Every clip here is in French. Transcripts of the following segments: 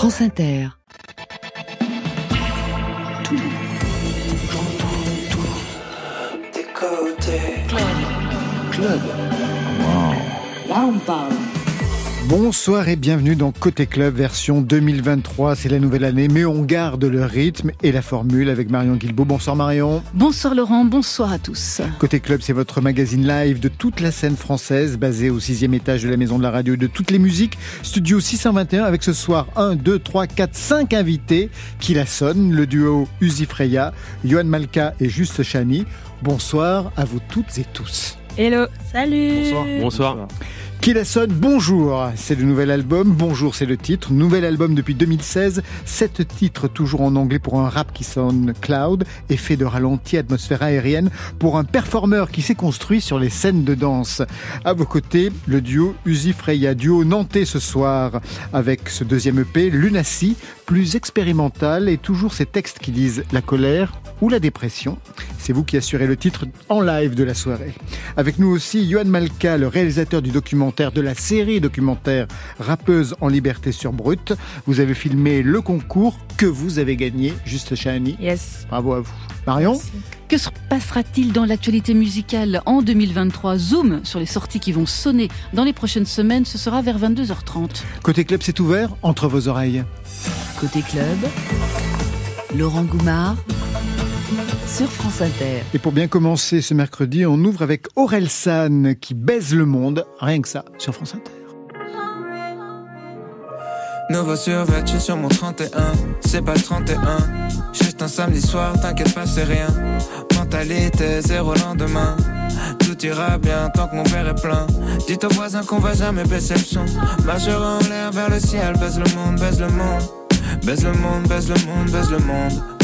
France Inter. Tout, j'entends tout. Des côtés. Club. Club. Wow. Là, on parle. Bonsoir et bienvenue dans Côté Club version 2023. C'est la nouvelle année, mais on garde le rythme et la formule avec Marion Guilbault. Bonsoir Marion. Bonsoir Laurent, bonsoir à tous. Côté Club, c'est votre magazine live de toute la scène française, basé au sixième étage de la Maison de la Radio et de toutes les musiques. Studio 621 avec ce soir 1, 2, 3, 4, 5 invités qui la sonnent. Le duo Uzi Freya, Johan Malka et Juste Chani. Bonsoir à vous toutes et tous. Hello. Salut. Bonsoir. Bonsoir. La sonne Bonjour, c'est le nouvel album. Bonjour, c'est le titre. Nouvel album depuis 2016. Sept titres toujours en anglais pour un rap qui sonne cloud, effet de ralenti, atmosphère aérienne pour un performeur qui s'est construit sur les scènes de danse. À vos côtés, le duo Uzi Freya, duo nantais ce soir avec ce deuxième EP, Lunacy, plus expérimental et toujours ces textes qui disent la colère ou la dépression. C'est vous qui assurez le titre en live de la soirée. Avec nous aussi, Johan Malka, le réalisateur du documentaire, de la série documentaire Rappeuse en liberté sur Brut. Vous avez filmé le concours que vous avez gagné, Juste Chani. Yes. Bravo à vous. Marion Merci. Que se passera-t-il dans l'actualité musicale en 2023 Zoom sur les sorties qui vont sonner dans les prochaines semaines, ce sera vers 22h30. Côté club, c'est ouvert entre vos oreilles. Côté club, Laurent Goumard sur France Inter. Et pour bien commencer ce mercredi, on ouvre avec Aurel San qui baise le monde, rien que ça, sur France Inter. Nouveau survêtu sur mon 31, c'est pas le 31. Juste un samedi soir, t'inquiète pas, c'est rien. Mentalité zéro lendemain. Tout ira bien tant que mon père est plein. Dites aux voisins qu'on va jamais baisser le son. En l'air vers le ciel, baise le monde, baise le monde. Baise le monde, baise le monde, baise le monde.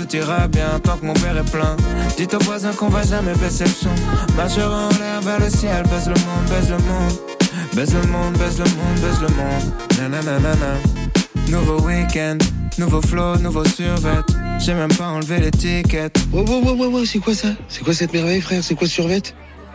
tout ira bien tant que mon père est plein. Dites aux voisins qu'on va jamais baisser le son. Majeur en l'air vers le ciel, baise le monde, baise le monde. Baise le monde, baise le monde, baise le monde. Nouveau week-end, nouveau flow, nouveau survêt. J'ai même pas enlevé l'étiquette. Oh, oh, oh, oh, oh, c'est quoi ça? C'est quoi cette merveille, frère? C'est quoi survêt?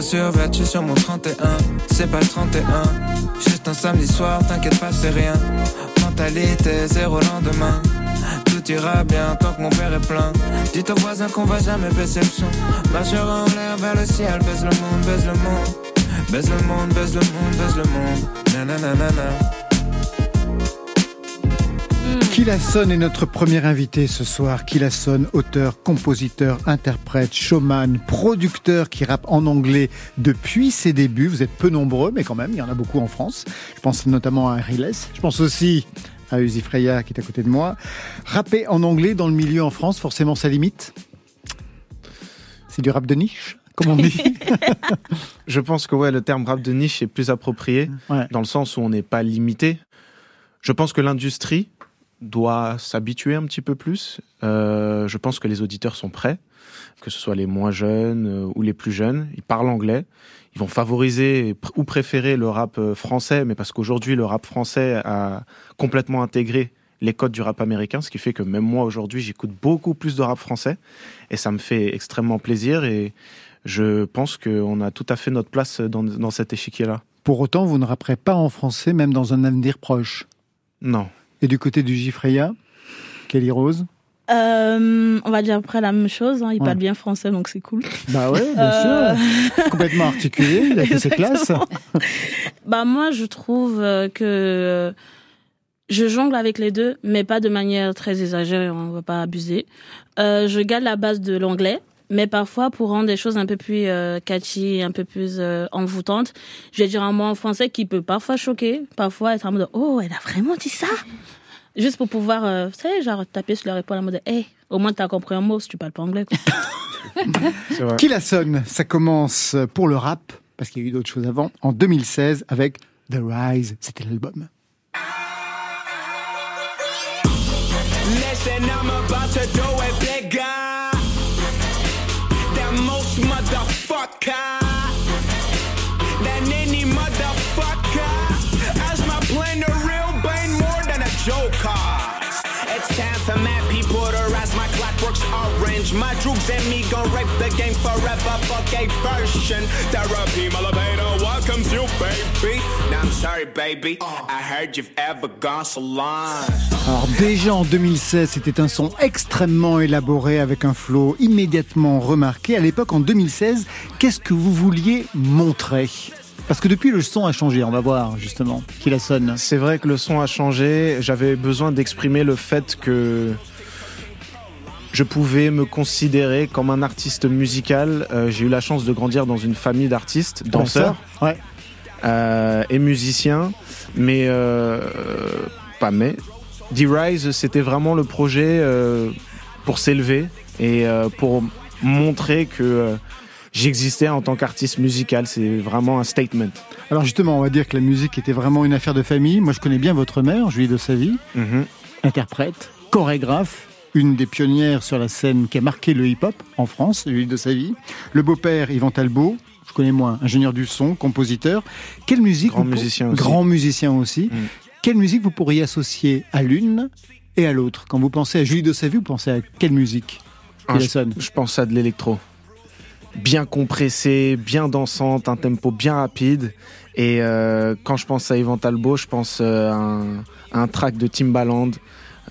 Survêtu sur mon 31, c'est pas le 31. Juste un samedi soir, t'inquiète pas, c'est rien. Mentalité zéro lendemain. Tout ira bien tant que mon père est plein. Dites aux voisins qu'on va jamais baisser le son. Majeur en l'air vers le ciel, baise le monde, baise le monde. Baise le monde, baise le monde, baise le monde. Nanana. Qui la sonne est notre premier invité ce soir. Qui la sonne, auteur, compositeur, interprète, showman, producteur qui rappe en anglais depuis ses débuts. Vous êtes peu nombreux, mais quand même, il y en a beaucoup en France. Je pense notamment à Harry Less. Je pense aussi à Uzi Freya qui est à côté de moi. Rapper en anglais dans le milieu en France, forcément ça limite C'est du rap de niche comme on dit Je pense que ouais, le terme rap de niche est plus approprié, Ouais. dans le sens où on n'est pas limité. Je pense que l'industrie doit s'habituer un petit peu plus. Euh, je pense que les auditeurs sont prêts, que ce soit les moins jeunes euh, ou les plus jeunes. Ils parlent anglais. Ils vont favoriser pr- ou préférer le rap euh, français, mais parce qu'aujourd'hui, le rap français a complètement intégré les codes du rap américain, ce qui fait que même moi, aujourd'hui, j'écoute beaucoup plus de rap français. Et ça me fait extrêmement plaisir. Et je pense qu'on a tout à fait notre place dans, dans cet échiquier-là. Pour autant, vous ne rapperez pas en français, même dans un avenir proche? Non. Et du côté du Gifreya, Kelly Rose Euh, on va dire après la même chose. hein. Il Ouais. parle bien français, donc c'est cool. Bah ouais, bien Euh, sûr. Complètement articulé, il a fait ses classes. Bah moi, je trouve euh, que je jongle avec les deux, mais pas de manière très exagérée. On va pas abuser. Euh, je garde la base de l'anglais. Mais parfois, pour rendre des choses un peu plus euh, catchy, un peu plus euh, envoûtantes, je vais dire un mot en français qui peut parfois choquer, parfois être en mode Oh, elle a vraiment dit ça? Juste pour pouvoir, euh, tu sais, genre taper sur leur épaule en mode Hey, au moins t'as compris un mot si tu parles pas anglais. quoi. C'est vrai. Qui la sonne? Ça commence pour le rap, parce qu'il y a eu d'autres choses avant, en 2016 avec The Rise, c'était l'album. Listen, I'm about to do and me gon' rape the game forever. Fuck a version. Therapy, elevator welcomes you, baby. Now I'm sorry, baby. I heard you've ever gone so long. Alors déjà en 2016, c'était un son extrêmement élaboré avec un flow immédiatement remarqué. À l'époque, en 2016, qu'est-ce que vous vouliez montrer? Parce que depuis, le son a changé, on va voir justement qui la sonne. C'est vrai que le son a changé. J'avais besoin d'exprimer le fait que je pouvais me considérer comme un artiste musical. Euh, J'ai eu la chance de grandir dans une famille d'artistes, danseurs Ouais. euh, et musiciens, mais euh, pas mais. D-Rise, c'était vraiment le projet euh, pour s'élever et euh, pour montrer que euh, j'existais en tant qu'artiste musical. C'est vraiment un statement. Alors justement, on va dire que la musique était vraiment une affaire de famille. Moi, je connais bien votre mère, Julie de Savy, Mhm. interprète, chorégraphe, une des pionnières sur la scène qui a marqué le hip-hop en France, Julie de Savy. Le beau-père, Yvan Talbot, je connais moins, ingénieur du son, compositeur. Quelle musique Grand musicien aussi. Grand musicien aussi. Mm. Quelle musique vous pourriez associer à l'une et à l'autre? Quand vous pensez à Julie de Savy, vous pensez à quelle musique Ah, je, sonne? je pense à de l'électro. Bien compressé, bien dansante, un tempo bien rapide. Et euh, quand je pense à Yvan Talbot, je pense euh, à un, à un track de Timbaland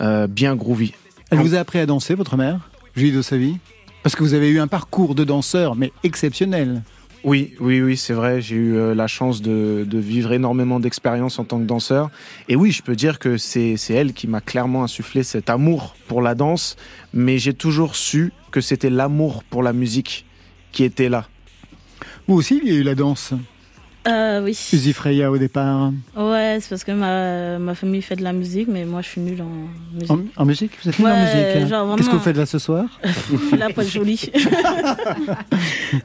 euh, bien groovy. Elle vous a appris à danser, votre mère, Julie de Savy Parce que vous avez eu un parcours de danseur, mais exceptionnel. Oui, oui, oui, c'est vrai. J'ai eu euh, la chance de, de vivre énormément d'expériences en tant que danseur. Et oui, je peux dire que c'est elle qui m'a clairement insufflé cet amour pour la danse. Mais j'ai toujours su que c'était l'amour pour la musique qui était là. Vous aussi, il y a eu la danse? Euh, oui. Suzy Freya au départ. Ouais, c'est parce que ma, ma famille fait de la musique, mais moi je suis nulle en musique. En, en musique? Vous êtes nul en musique hein genre Qu'est-ce que vraiment. vous faites là ce soir? La pointe jolie.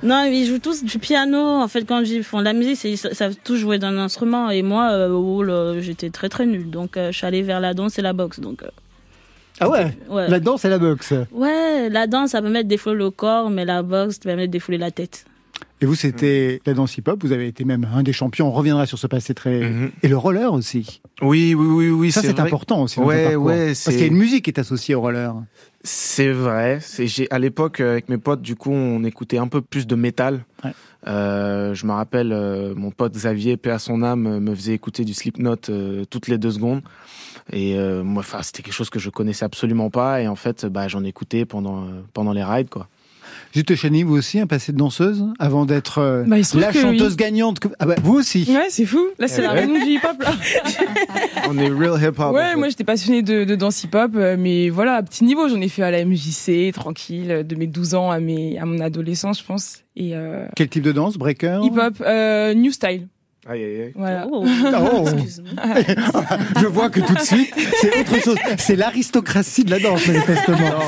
non, ils jouent tous du piano. En fait, quand ils font de la musique, ils sa- savent tous jouer d'un instrument. Et moi, euh, oh là, j'étais très très nulle. Donc, euh, je suis allée vers la danse et la boxe. Donc, euh, Ah ouais? ouais. La danse et la boxe. Ouais, la danse, ça permet de défouler le corps, mais la boxe, ça permet de défouler la tête. Et vous, c'était la danse hip-hop. Vous avez été même un des champions. On reviendra sur ce passé très. Mhm. Et le roller aussi. Oui, oui, oui, oui. Ça, c'est important aussi. Dans Ouais, ton parcours. ouais, Parce qu'il y a une musique qui est associée au roller. C'est vrai. J'ai à l'époque euh, avec mes potes, du coup, on écoutait un peu plus de métal. Ouais. Euh, je me rappelle, euh, mon pote Xavier, paix à son âme, me faisait écouter du Slipknot euh, toutes les deux secondes. Et moi, enfin, c'était quelque chose que je connaissais absolument pas. Et en fait, bah, j'en écoutais pendant pendant les rides, quoi. Jutta Chani, vous aussi, un passé de danseuse avant d'être euh, Bah, la chanteuse oui. gagnante. que- Ah bah, vous aussi. Ouais, c'est fou. Là, c'est la raison du hip-hop. Là. On est real hip hop. ouais, moi, j'étais passionnée de, de danse hip-hop, euh, mais voilà, à petit niveau, j'en ai fait à la MJC, tranquille, de mes 12 ans à, mes, à mon adolescence, je pense. Et euh, Quel type de danse Breaker? hip-hop, euh, new style. Aïe, aïe, aïe. Voilà. Oh, Oh. excuse-moi. Je vois que tout de suite, c'est autre chose. C'est l'aristocratie de la danse, manifestement.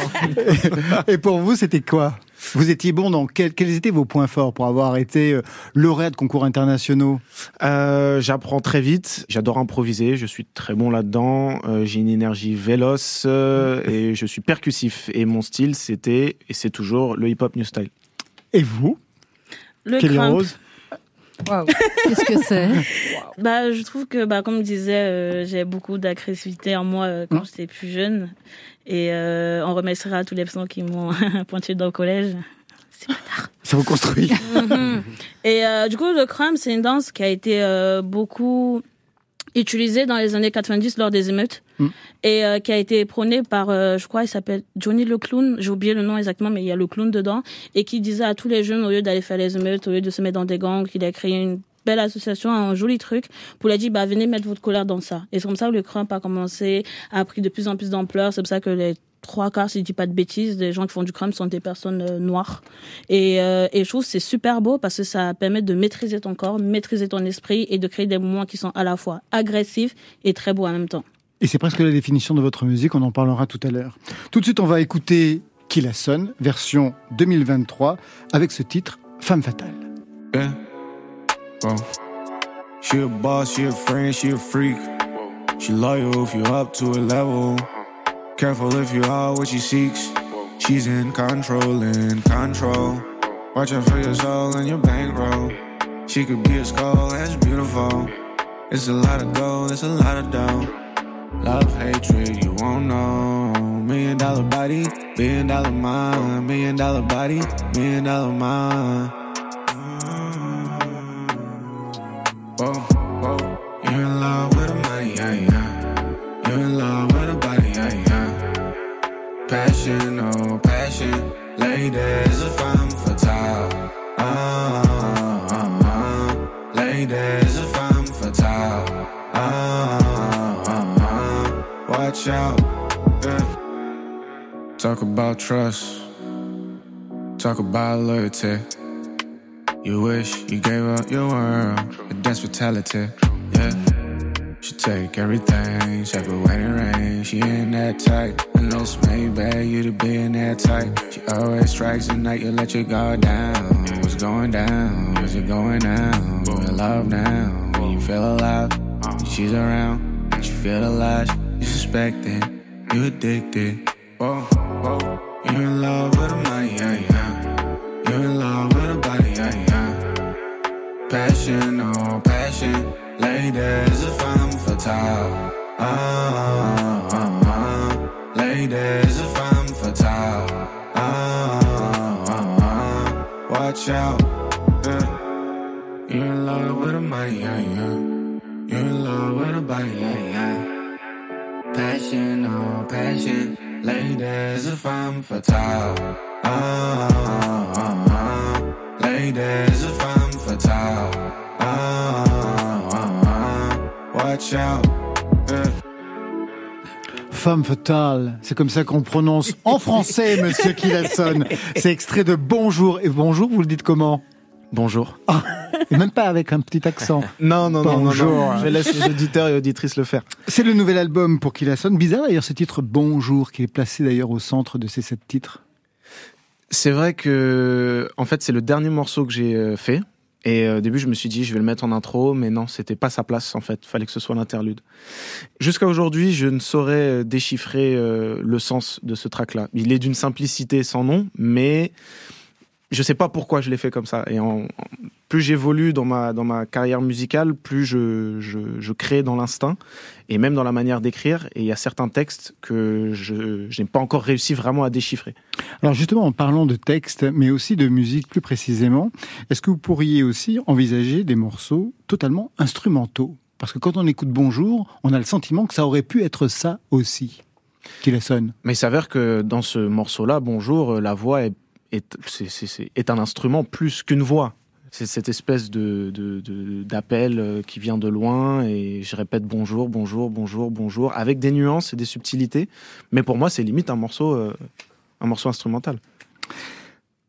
Et pour vous, c'était quoi? Vous étiez bon dans quel- quels étaient vos points forts pour avoir été euh, lauréat de concours internationaux? Euh, J'apprends très vite, j'adore improviser, je suis très bon là-dedans, euh, j'ai une énergie véloce euh, et je suis percussif. Et mon style, c'était et c'est toujours le hip-hop new style. Et vous, Le Kelly crump. Rose? Waouh. Qu'est-ce que c'est Bah, je trouve que, bah, comme je disais, euh, j'ai beaucoup d'agressivité en moi euh, quand Hum. j'étais plus jeune. Et euh, on remerciera tous les personnes qui m'ont pointé dans le collège. Ça vous construit. Et euh, du coup, le crump, c'est une danse qui a été euh, beaucoup utilisée dans les années 90 lors des émeutes Mm. et euh, qui a été prônée par, euh, je crois, il s'appelle Johnny le clown. J'ai oublié le nom exactement, mais il y a le clown dedans et qui disait à tous les jeunes, au lieu d'aller faire les émeutes, au lieu de se mettre dans des gangs, qu'il a créé une belle association, un joli truc pour leur dire, bah, venez mettre votre colère dans ça. Et c'est comme ça que le crump a commencé, a pris de plus en plus d'ampleur. C'est pour ça que les trois quarts, si je dis pas de bêtises, des gens qui font du crump sont des personnes euh, noires. Et, euh, et je trouve que c'est super beau parce que ça permet de maîtriser ton corps, maîtriser ton esprit et de créer des moments qui sont à la fois agressifs et très beaux en même temps. Et c'est presque la définition de votre musique, on en parlera tout à l'heure. Tout de suite, on va écouter Qui la sonne, version 2023, avec ce titre, Femme fatale. Yeah. She a boss, she a friend, she a freak. She loyal if you up to a level. Careful if you are what she seeks. She's in control, in control. Watch out for your soul and your bankroll. She could be a skull, that's beautiful. It's a lot of gold, it's a lot of dough. Love, hatred, you won't know. Million dollar body, billion dollar mind. Million dollar body, million dollar mind. Whoa, whoa. You in love Passion, oh, passion. Ladies, a femme fatale. Ah, ah. Ladies, a femme fatale. Ah, ah. Watch out. Yeah. Talk about trust. Talk about loyalty. You wish you gave up your world, but that's fatality. Yeah. She take everything, check her wedding ring. She ain't that tight, unless maybe you to be in that tight. She always strikes the night, you let your guard down. What's going down? What's it going down? You in love now, when you feel alive. She's around, But you feel lies. You suspect it, you addicted. Whoa, whoa. You in love with the money, yeah, yeah. You in love with a body, yeah, yeah. Passion, oh, passion. Ladies, a femme fatale. Ah, ah, ah. Ladies, a femme fatale. Ah, ah. Watch out. Yeah. You in love with a money, yeah, yeah. You in love with a body, yeah, yeah. Passion, oh, passion. Ladies, a femme fatale. Ah. Ladies, a femme fatale. Ah, ah, ah, ah. Watch out. Femme fatale, c'est comme ça qu'on prononce en français, monsieur qui la sonne. C'est extrait de Bonjour. Et bonjour, vous le dites comment? Bonjour. Et même pas avec un petit accent. Non, non, non, non, Bonjour. non. Je laisse les auditeurs et auditrices le faire. C'est le nouvel album pour qui la sonne. Bizarre d'ailleurs ce titre Bonjour, qui est placé d'ailleurs au centre de ces sept titres. C'est vrai que, en fait, c'est le dernier morceau que j'ai euh, fait. Et euh, au début, je me suis dit, je vais le mettre en intro, mais non, c'était pas sa place, en fait. Fallait que ce soit l'interlude. Jusqu'à aujourd'hui, je ne saurais euh, déchiffrer euh, le sens de ce track-là. Il est d'une simplicité sans nom, mais je sais pas pourquoi je l'ai fait comme ça. Et en, en- plus j'évolue dans ma, dans ma carrière musicale, plus je, je, je crée dans l'instinct et même dans la manière d'écrire. Et il y a certains textes que je, je n'ai pas encore réussi vraiment à déchiffrer. Alors justement, en parlant de texte, mais aussi de musique plus précisément, est-ce que vous pourriez aussi envisager des morceaux totalement instrumentaux? Parce que quand on écoute Bonjour, on a le sentiment que ça aurait pu être ça aussi, qui la sonne. Mais il s'avère que dans ce morceau-là, Bonjour, euh, la voix est, est, un instrument plus qu'une voix. C'est cette espèce de- d'appel euh, qui vient de loin et je répète bonjour, bonjour, bonjour, bonjour, avec des nuances et des subtilités. Mais pour moi, c'est limite un morceau, euh, un morceau instrumental.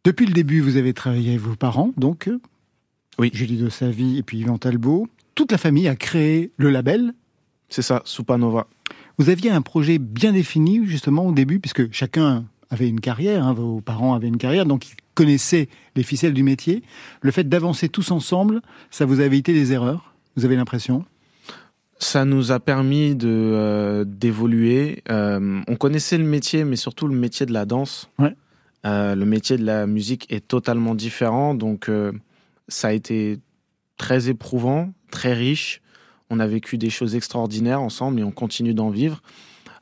Depuis le début, vous avez travaillé avec vos parents, donc euh, Oui. Julie de Savy et puis Yvan Talbot. toute la famille a créé le label. C'est ça, Supanova. Vous aviez un projet bien défini justement au début, puisque chacun avait une carrière, hein, vos parents avaient une carrière, donc ils connaissaient les ficelles du métier. Le fait d'avancer tous ensemble, ça vous a évité des erreurs Vous avez l'impression? Ça nous a permis de euh, d'évoluer. Euh, on connaissait le métier, mais surtout le métier de la danse. Ouais. Euh, le métier de la musique est totalement différent, donc ça a été très éprouvant, très riche. On a vécu des choses extraordinaires ensemble et on continue d'en vivre.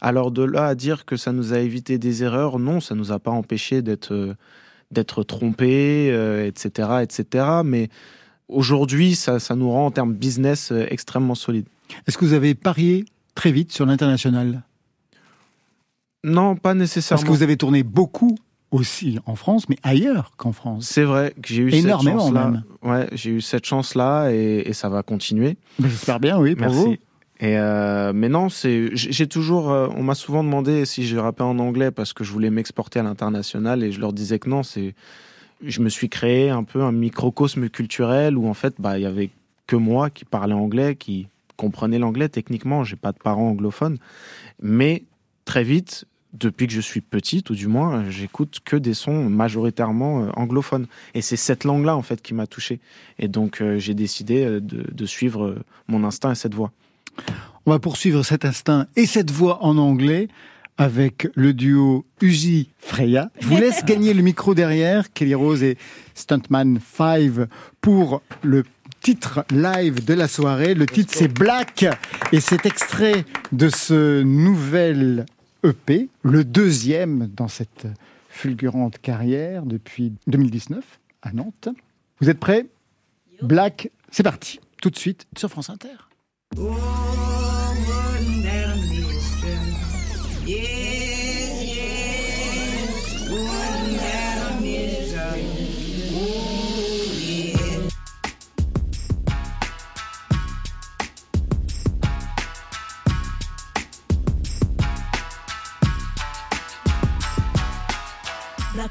Alors de là à dire que ça nous a évité des erreurs, non, ça nous a pas empêché d'être d'être trompés, etc., etc. Mais aujourd'hui, ça, ça nous rend en termes business extrêmement solide. Est-ce que vous avez parié très vite sur l'international? Non, pas nécessairement. Parce que vous avez tourné beaucoup aussi en France, mais ailleurs qu'en France. C'est vrai que j'ai eu Énormément cette chance-là. même. Ouais, j'ai eu cette chance-là et, et, ça va continuer. J'espère bien, oui, pour Merci. vous. Euh, mais non, c'est j'ai toujours, euh, on m'a souvent demandé si je rappais en anglais parce que je voulais m'exporter à l'international et je leur disais que non. C'est, je me suis créé un peu un microcosme culturel où en fait, bah, il y avait que moi qui parlais anglais, qui comprenais l'anglais techniquement. J'ai pas de parents anglophones, mais très vite, depuis que je suis petit, tout du moins, j'écoute que des sons majoritairement euh, anglophones. Et c'est cette langue-là, en fait, qui m'a touché. Et donc, j'ai décidé de, de, suivre mon instinct et cette voix. On va poursuivre cet instinct et cette voix en anglais avec le duo Uzi Freya. Je vous laisse gagner le micro derrière, Kelly Rose et Stuntman 5 pour le titre live de la soirée. Le titre c'est Black et c'est extrait de ce nouvel EP, le deuxième dans cette fulgurante carrière depuis 2019 à Nantes. Vous êtes prêts? Black, c'est parti, tout de suite sur France Inter. 我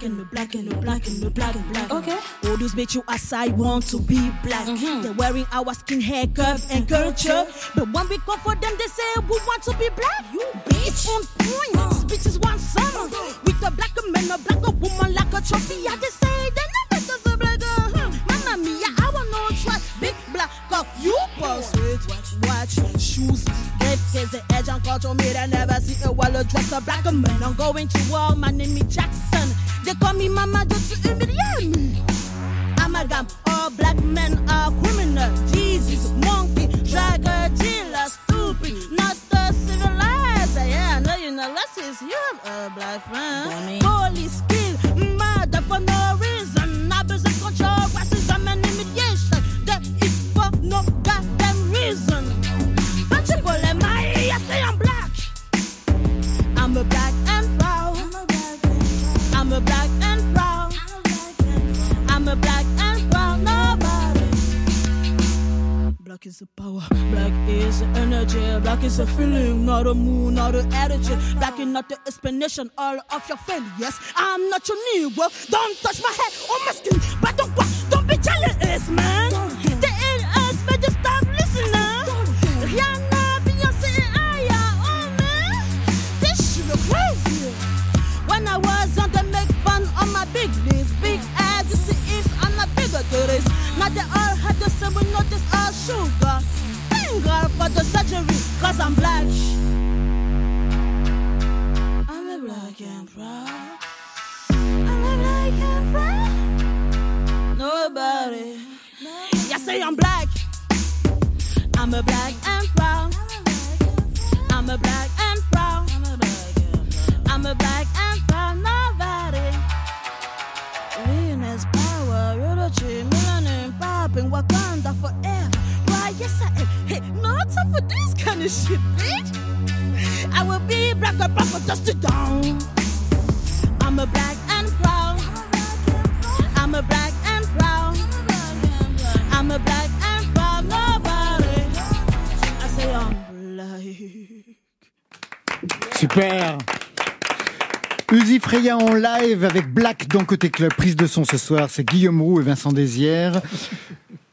black and the black and the black and the black and black. Okay. All those make you aside want to be black. Mhm. They're wearing our skin hair curve and culture. But when we come for them, they say we want to be black. You bitch. It's on point. Speech is one summer. With a black man, a black woman like a trophy. I just say they never does a black girl. Hmm. Mamma mia, I want no try. Big black cock, you pursuit. Watch, watch, shoes, great face, the edge and culture me. I never see a wallet dress a black man. I'm going to war. My name is Jackson. They call me Mama just to humiliate me. Amalgam, all black men are criminal. Jesus, monkey, drugger, dealer, stupid, not the civilized. Yeah, I know you know less is you a black friend. Black is the power. Black is the energy. Black is a feeling, not a mood, not an attitude. Black is not the explanation all of your failures. I'm not your Negro. Don't touch my head or my skin. But don't don't be jealous, man. The just stop listening. Rihanna, oh man. This. When I was the make fun my big knees, big ass, if I'm not bigger to this. They all had the same, we know this all sugar. Thank God for the surgery, cause I'm black. I'm a black and proud. I'm a black and proud. Nobody. Yeah, say I'm black. I'm a black and proud. I'm a black and proud. I'm a black and proud. Nobody. Power, eulogy, melanin popping, Wakanda forever. Why, yes, I am. Hey, no time for this kind of shit, bitch. I will be black and for dust it down. I'm a black and proud. I'm a black and proud. I'm a black and proud. Nobody. I say I'm black. Super Uzi Freya en live avec Black dans Côté Club. Prise de son ce soir, c'est Guillaume Roux et Vincent Désière.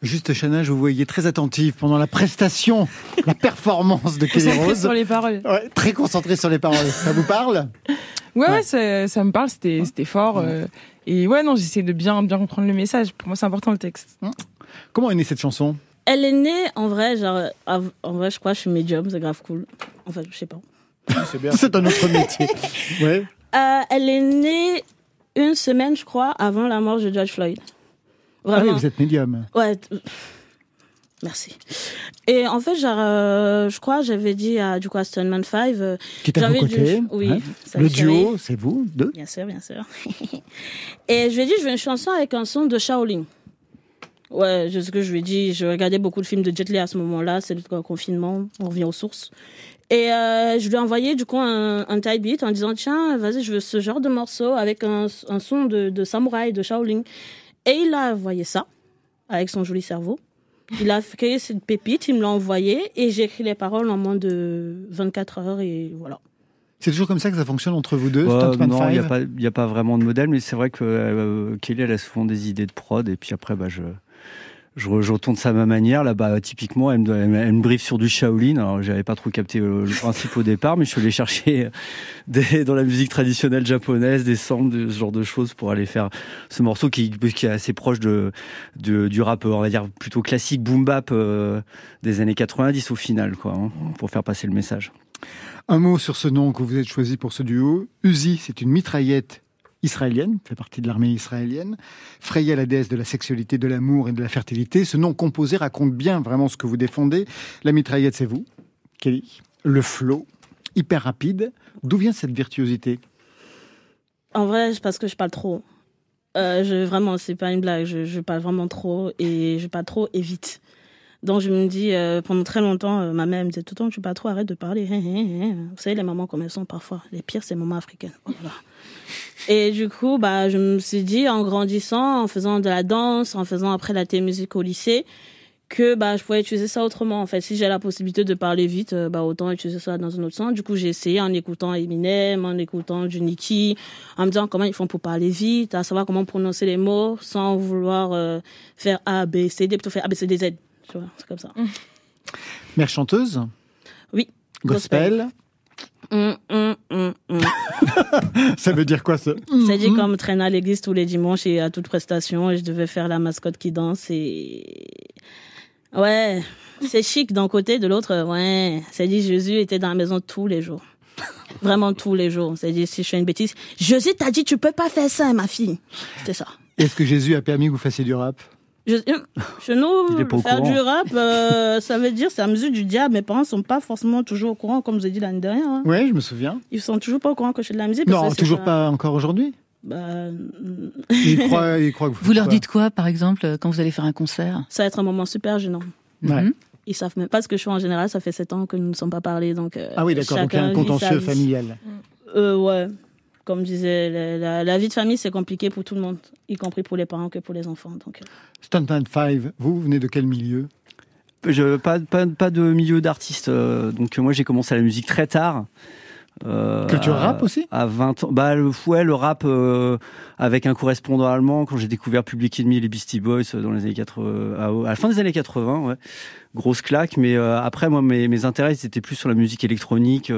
Juste, Chana, je vous voyais très attentive pendant la prestation, la performance de Kelly Rose. sur les paroles. Ouais, très concentré sur les paroles. Ça vous parle? Ouais, ouais, ça, ça me parle, c'était fort. euh, et ouais, non, j'essaie de bien, bien comprendre le message. Pour moi, c'est important le texte. Comment est née cette chanson? Elle est née, en vrai, genre, en vrai, je crois, je suis médium, c'est grave cool. En fait, je sais pas. C'est un autre métier. Ouais. Euh, elle est née une semaine, je crois, avant la mort de George Floyd. Ah oui, Vraiment. vous êtes médium. Ouais. Merci. Et en fait, genre, euh, je crois, j'avais dit à du coup à Stoneman 5. euh, Qui est à vos côtés. Oui. salut, Le duo, c'est vous, deux. Bien sûr, bien sûr. Et je lui ai dit, je veux une chanson avec un son de Shaolin. Ouais, c'est ce que je lui ai dit. Je regardais beaucoup de films de Jet Li à ce moment-là. C'est le confinement. On revient aux sources. Et euh, je lui ai envoyé du coup un, un type beat en disant tiens vas-y je veux ce genre de morceau avec un, un son de, de samouraï de Shaolin. Et il a envoyé ça avec son joli cerveau. Il a créé cette pépite il me l'a envoyé et j'ai écrit les paroles en moins de 24 heures et voilà. C'est toujours comme ça que ça fonctionne entre vous deux, Ouais, non, il n'y a, Five pas- il y a pas vraiment de modèle, mais c'est vrai que euh, Kelly, elle a souvent des idées de prod, et puis après, bah, je, je, re- je retourne ça à ma manière. Là, bah, typiquement, elle me, briefe sur du Shaolin. Alors, j'avais pas trop capté euh, le principe au départ, mais je suis allé chercher dans la musique traditionnelle japonaise des samples, ce genre de choses pour aller faire ce morceau qui, est assez proche de, du rap, on va dire plutôt classique, boom bap euh, des années 90 au final, quoi, hein, pour faire passer le message. Un mot sur ce nom que vous êtes choisi pour ce duo. Uzi, c'est une mitraillette israélienne, fait partie de l'armée israélienne. Freya, la déesse de la sexualité, de l'amour et de la fertilité. Ce nom composé raconte bien vraiment ce que vous défendez. La mitraillette, c'est vous, Kelly. Le flow, hyper rapide. D'où vient cette virtuosité? En vrai, parce que je parle trop. Euh, je, vraiment, c'est pas une blague. Je, je parle vraiment trop et je parle trop et vite. Donc je me dis, euh, pendant très longtemps, euh, ma mère me disait tout le temps, tu parles trop, arrête de parler. Hein, hein, hein. Vous savez, les mamans comme elles sont parfois. Les pires, c'est les mamans africaines. Et du coup, bah, je me suis dit, en grandissant, en faisant de la danse, en faisant après la musique au lycée, que bah, je pouvais utiliser ça autrement. En fait, si j'ai la possibilité de parler vite, euh, bah, autant utiliser ça dans un autre sens. Du coup, j'ai essayé en écoutant Eminem, en écoutant du en me disant comment ils font pour parler vite, à savoir comment prononcer les mots sans vouloir faire A, B, C, D, plutôt faire A, B, C, D, Z. Tu vois, c'est comme ça. Mère chanteuse Oui. Gospel. Ça veut dire quoi ça? C'est dit comme traîner à l'église tous les dimanches et à toute prestation et je devais faire la mascotte qui danse et ouais, c'est chic d'un côté, de l'autre, ouais. C'est dit Jésus était dans la maison tous les jours. Vraiment tous les jours. C'est dit si je fais une bêtise, Jésus t'a dit tu peux pas faire ça, ma fille. C'était ça. Est-ce que Jésus a permis que vous fassiez du rap? Je, chez nous, faire courant. du rap, euh, ça veut dire c'est la musique du diable. Mes parents sont pas forcément toujours au courant, comme je vous ai dit l'année dernière. hein. Oui, je me souviens. Ils sont toujours pas au courant que je fais de la musique. Non, toujours pas encore aujourd'hui. Bah, Il croit, il croit que vous Vous leur quoi dites quoi, par exemple, quand vous allez faire un concert? Ça va être un moment super gênant. Ouais. Ils savent même pas ce que je fais en général. Ça fait sept ans que nous ne sommes pas parlé, donc. euh, Ah oui, d'accord. Donc il y a un contentieux familial. Euh, ouais. Comme je disais, la, la- la vie de famille c'est compliqué pour tout le monde, y compris pour les parents que pour les enfants. Donc. euh. Stuntman 5, vous, vous venez de quel milieu? Je, pas, pas, pas de milieu d'artiste. euh, donc, euh, moi, j'ai commencé la musique très tard. Euh, Culture à- rap aussi? À 20 ans. Bah, le, ouais, le rap euh, avec un correspondant allemand, quand j'ai découvert Public Enemy et les Beastie Boys euh, dans les années 80, à, à la fin des années 80, ouais. Grosse claque. Mais euh, après, moi, mes, mes intérêts, c'était plus sur la musique électronique,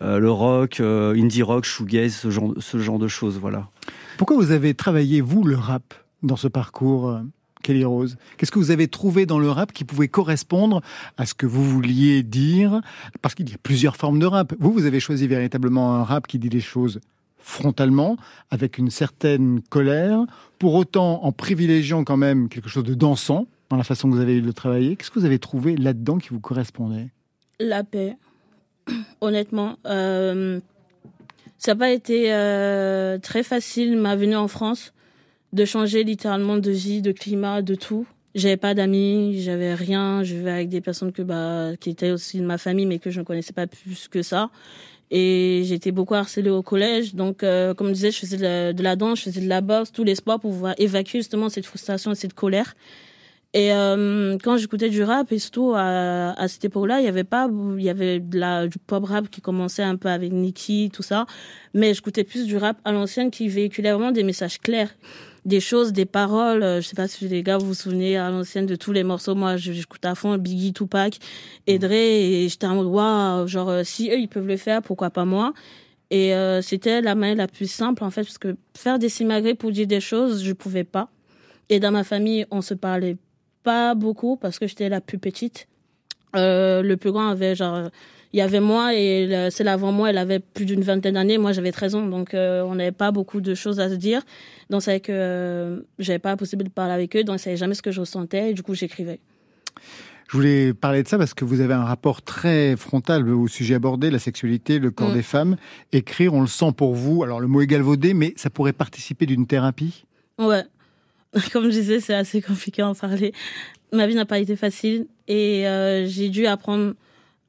le rock, euh, indie rock, shoegaze, ce genre, ce genre de choses, voilà. Pourquoi vous avez travaillé, vous, le rap, dans ce parcours, euh, Kelly Rose? Qu'est-ce que vous avez trouvé dans le rap qui pouvait correspondre à ce que vous vouliez dire? Parce qu'il y a plusieurs formes de rap. Vous, vous avez choisi véritablement un rap qui dit les choses frontalement, avec une certaine colère, pour autant en privilégiant quand même quelque chose de dansant dans la façon que vous avez eu de travailler. Qu'est-ce que vous avez trouvé là-dedans qui vous correspondait? La paix, honnêtement. Euh, ça n'a pas été euh, très facile, ma venue en France, de changer littéralement de vie, de climat, de tout. J'avais pas d'amis, j'avais rien. Je vivais avec des personnes que, bah, qui étaient aussi de ma famille, mais que je ne connaissais pas plus que ça. Et j'étais beaucoup harcelée au collège. Donc, euh, comme je disais, je faisais de la, de la danse, je faisais de la boxe, tous les sports pour pouvoir évacuer justement cette frustration et cette colère. Et euh, quand j'écoutais du rap, et surtout à, à cette époque-là, il y avait pas, il y avait de la, du pop rap qui commençait un peu avec Nicki, tout ça. Mais j'écoutais plus du rap à l'ancienne qui véhiculait vraiment des messages clairs. des choses, des paroles. Euh, je sais pas si les gars vous vous souvenez à l'ancienne de tous les morceaux. Moi, j'écoute à fond Biggie, Tupac, et Dre, et j'étais en mode waouh, genre euh, si eux ils peuvent le faire, pourquoi pas moi? Et euh, c'était la manière la plus simple en fait, parce que faire des simagrées pour dire des choses, je pouvais pas. Et dans ma famille, on se parlait pas beaucoup parce que j'étais la plus petite. Euh, le plus grand avait genre il y avait moi et celle avant moi, elle avait plus d'une vingtaine d'années. Moi, j'avais 13 ans, donc euh, on n'avait pas beaucoup de choses à se dire. Donc, c'est que euh, j'avais pas la possibilité de parler avec eux, donc ils savaient jamais ce que je ressentais, et du coup, j'écrivais. Je voulais parler de ça parce que vous avez un rapport très frontal au sujet abordé, la sexualité, le corps Mm. des femmes. Écrire, on le sent pour vous. Alors, le mot est galvaudé, mais ça pourrait participer d'une thérapie? Ouais. Comme je disais, c'est assez compliqué à en parler. Ma vie n'a pas été facile et euh, j'ai dû apprendre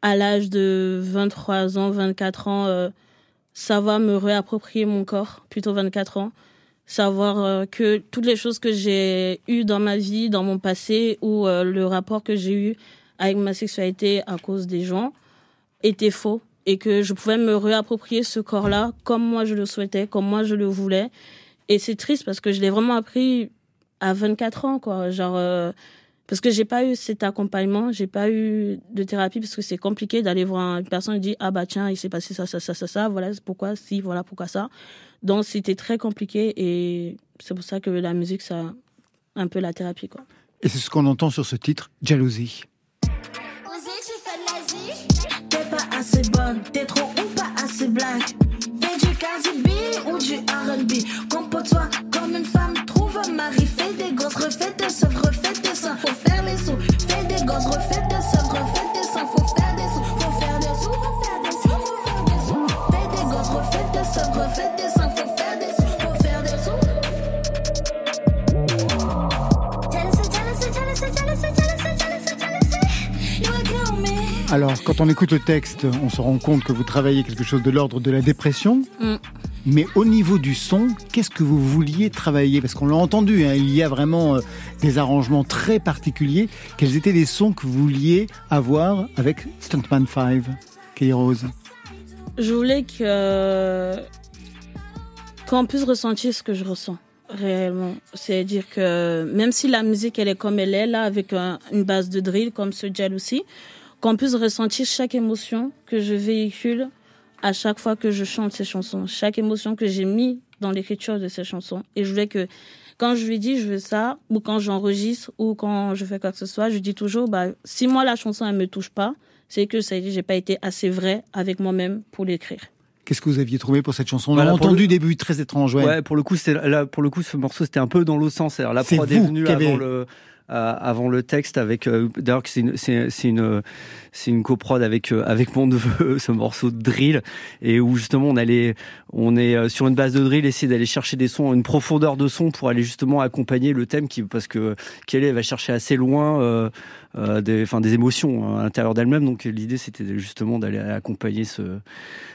à l'âge de 23 ans, 24 ans, euh, savoir me réapproprier mon corps, plutôt 24 ans. Savoir euh, que toutes les choses que j'ai eues dans ma vie, dans mon passé, ou le rapport que j'ai eu avec ma sexualité à cause des gens, était faux. Et que je pouvais me réapproprier ce corps-là comme moi je le souhaitais, comme moi je le voulais. Et c'est triste parce que je l'ai vraiment appris à 24 ans, quoi. Genre, euh, parce que j'ai pas eu cet accompagnement, j'ai pas eu de thérapie parce que c'est compliqué d'aller voir une personne et dire ah bah tiens il s'est passé ça ça ça ça ça voilà c'est pourquoi si voilà pourquoi ça. Donc c'était très compliqué et c'est pour ça que la musique ça un peu la thérapie quoi. Et c'est ce qu'on entend sur ce titre, Jalousie. Osé, tu fais de l'Asie T'es pas assez bonne, t'es trop ou pas assez black. Fais du Cardi B ou du R&B. Comporte-toi comme une femme, mari. Fais des gosses, refais tes seufs, refais tes seins. Faut faire les sous. Fais des gosses, refais tes seufs, refais tes seins. Faut faire des sous, faut faire des sous, faut faire des sous, faut faire des sous. Fais des gosses, refais tes seufs, refais tes seins. Faut faire des sous, faut faire des sous. Alors, quand on écoute le texte, on se rend compte que vous travaillez quelque chose de l'ordre de la dépression. Mm. Mais au niveau du son, qu'est-ce que vous vouliez travailler? Parce qu'on l'a entendu, hein, il y a vraiment euh, des arrangements très particuliers. Quels étaient les sons que vous vouliez avoir avec Stuntman 5, Kelly Rose Je voulais que qu'on puisse ressentir ce que je ressens réellement. C'est-à-dire que même si la musique elle est comme elle est là avec un- une base de drill comme ce Jealousy, qu'on puisse ressentir chaque émotion que je véhicule à chaque fois que je chante ces chansons, chaque émotion que j'ai mis dans l'écriture de ces chansons. Et je voulais que quand je lui dis je veux ça, ou quand j'enregistre, ou quand je fais quoi que ce soit, je dis toujours, bah, si moi la chanson elle me touche pas, c'est que ça dire que j'ai pas été assez vrai avec moi-même pour l'écrire. Qu'est-ce que vous aviez trouvé pour cette chanson? On Voilà, l'a entendu le- début très étrange. Ouais. Ouais, pour le coup, c'est là pour le coup ce morceau c'était un peu dans l'autre sens. C'est-à-dire la C'est prod est vous venue avant le avant le texte avec euh, d'ailleurs c'est une c'est une une coprod avec euh, avec mon neveu ce morceau de drill et où justement on allait on est euh, sur une base de drill essayer d'aller chercher des sons une profondeur de son pour aller justement accompagner le thème qui parce que Kelly va chercher assez loin euh, euh, des enfin des émotions hein, à l'intérieur d'elle-même donc l'idée c'était justement d'aller accompagner ce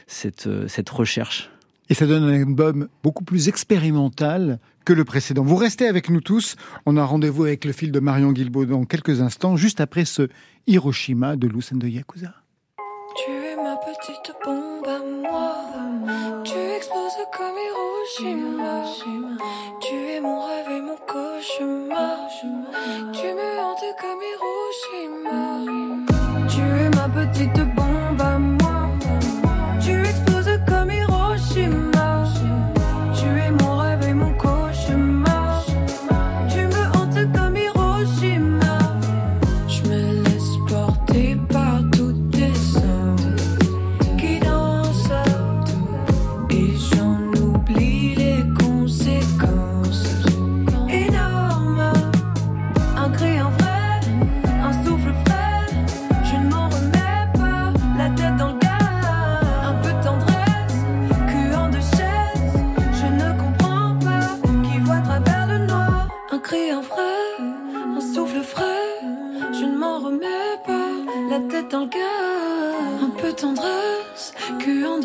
cette euh, cette recherche. Et ça donne un album beaucoup plus expérimental que le précédent. Vous restez avec nous tous. On a rendez-vous avec le fil de Marion Guilbault dans quelques instants, juste après ce Hiroshima de Lucen de Yakuza. Tu es ma petite bombe à moi. Tu exploses comme Hiroshima. Tu es mon rêve et mon cauchemar. Tu me hantes comme Hiroshima. Tu es ma petite bombe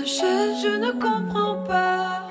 Je ne comprends pas.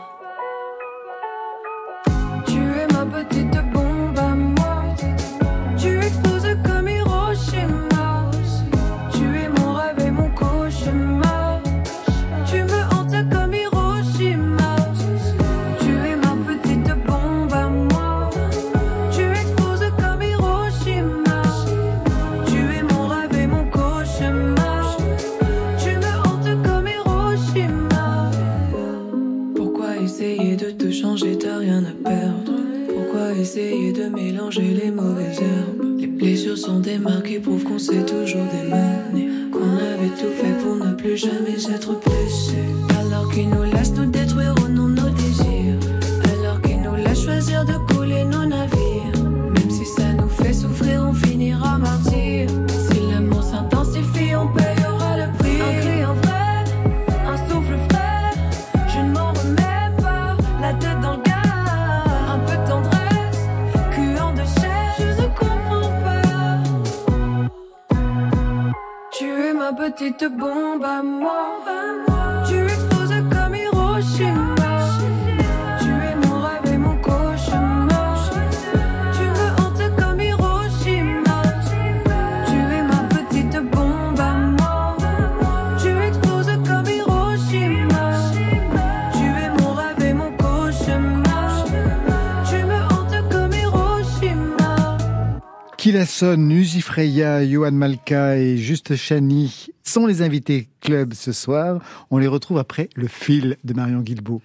Uzi Freya, Johan Malka et Juste Chani sont les invités club ce soir. On les retrouve après le fil de Marion Guilbault.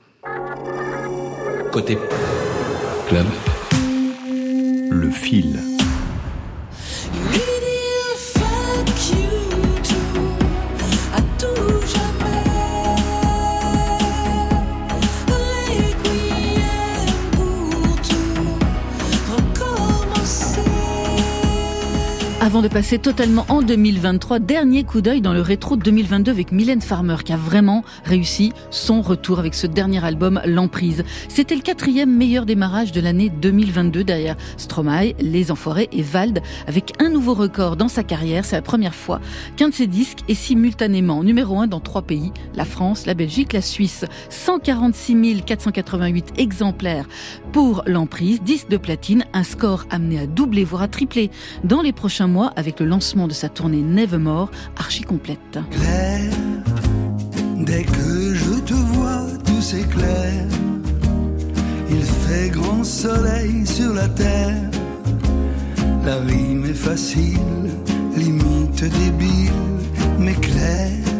Côté club, le fil. Avant de passer totalement en 2023, dernier coup d'œil dans le rétro 2022 avec Mylène Farmer qui a vraiment réussi son retour avec ce dernier album L'Emprise. C'était le quatrième meilleur démarrage de l'année 2022 derrière Stromae, Les Enfoirés et Vald avec un nouveau record dans sa carrière. C'est la première fois qu'un de ses disques est simultanément numéro un dans trois pays, la France, la Belgique, la Suisse. 146 488 exemplaires pour L'Emprise, disque de platine, un score amené à doubler voire à tripler dans les prochains mois avec le lancement de sa tournée Nevermore, archi complète. Claire, dès que je te vois, tout s'éclaire. Il fait grand soleil sur la terre. La rime est facile, limite débile, mais claire.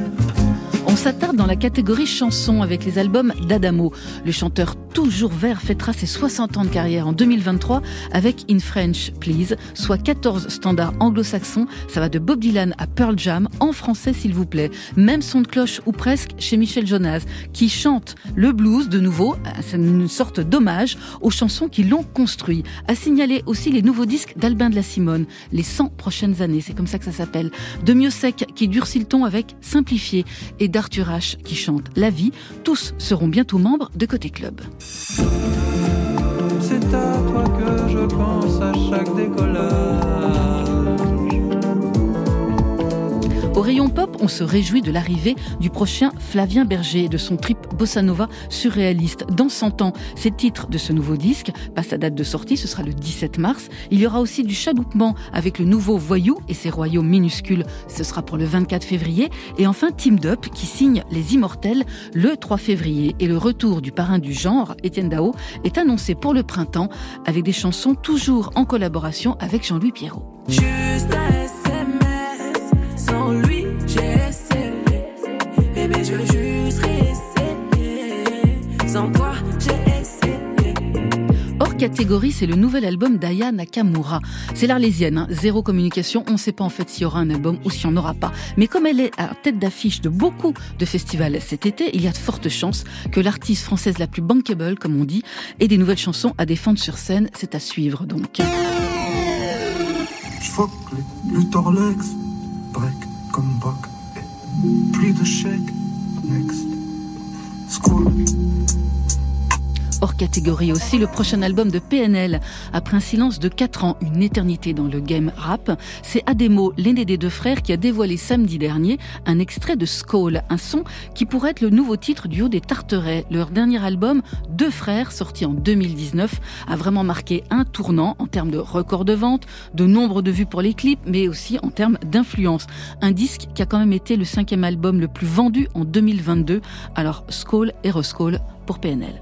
S'attarde dans la catégorie chanson avec les albums d'Adamo. Le chanteur toujours vert fêtera ses 60 ans de carrière en 2023 avec In French Please, soit 14 standards anglo-saxons. Ça va de Bob Dylan à Pearl Jam, en français s'il vous plaît. Même son de cloche ou presque chez Michel Jonas, qui chante le blues de nouveau. C'est une sorte d'hommage aux chansons qui l'ont construit. À signaler aussi les nouveaux disques d'Albin de la Simone, les 100 prochaines années, c'est comme ça que ça s'appelle. De Mieux Sec qui durcit le ton avec Simplifié et qui chante La vie. Tous seront bientôt membres de Côté Club. Rayon pop, on se réjouit de l'arrivée du prochain Flavien Berger et de son trip bossa nova surréaliste. Dans 100 ans, c'est le titre de ce nouveau disque. Pas sa date de sortie, ce sera le 17 mars. Il y aura aussi du chaloupement avec le nouveau Voyou et ses royaumes minuscules. Ce sera pour le 24 février. Et enfin, Team Up qui signe Les Immortels le 3 février. Et le retour du parrain du genre, Étienne Dao, est annoncé pour le printemps avec des chansons toujours en collaboration avec Jean-Louis Pierrot. Catégorie, c'est le nouvel album d'Aya Nakamura. C'est l'arlésienne, hein. zéro communication, on ne sait pas en fait s'il y aura un album ou s'il n'y en aura pas. Mais comme elle est à tête d'affiche de beaucoup de festivals cet été, il y a de fortes chances que l'artiste française la plus bankable, comme on dit, ait des nouvelles chansons à défendre sur scène. C'est à suivre donc. Next. Hors catégorie aussi, le prochain album de PNL. Après un silence de 4 ans, une éternité dans le game rap, c'est Ademo, l'aîné des deux frères, qui a dévoilé samedi dernier un extrait de Skull, un son qui pourrait être le nouveau titre du haut des Tarterets. Leur dernier album, Deux frères, sorti en 2019, a vraiment marqué un tournant en termes de record de vente, de nombre de vues pour les clips, mais aussi en termes d'influence. Un disque qui a quand même été le cinquième album le plus vendu en 2022. Alors, Skull et Roskull pour PNL.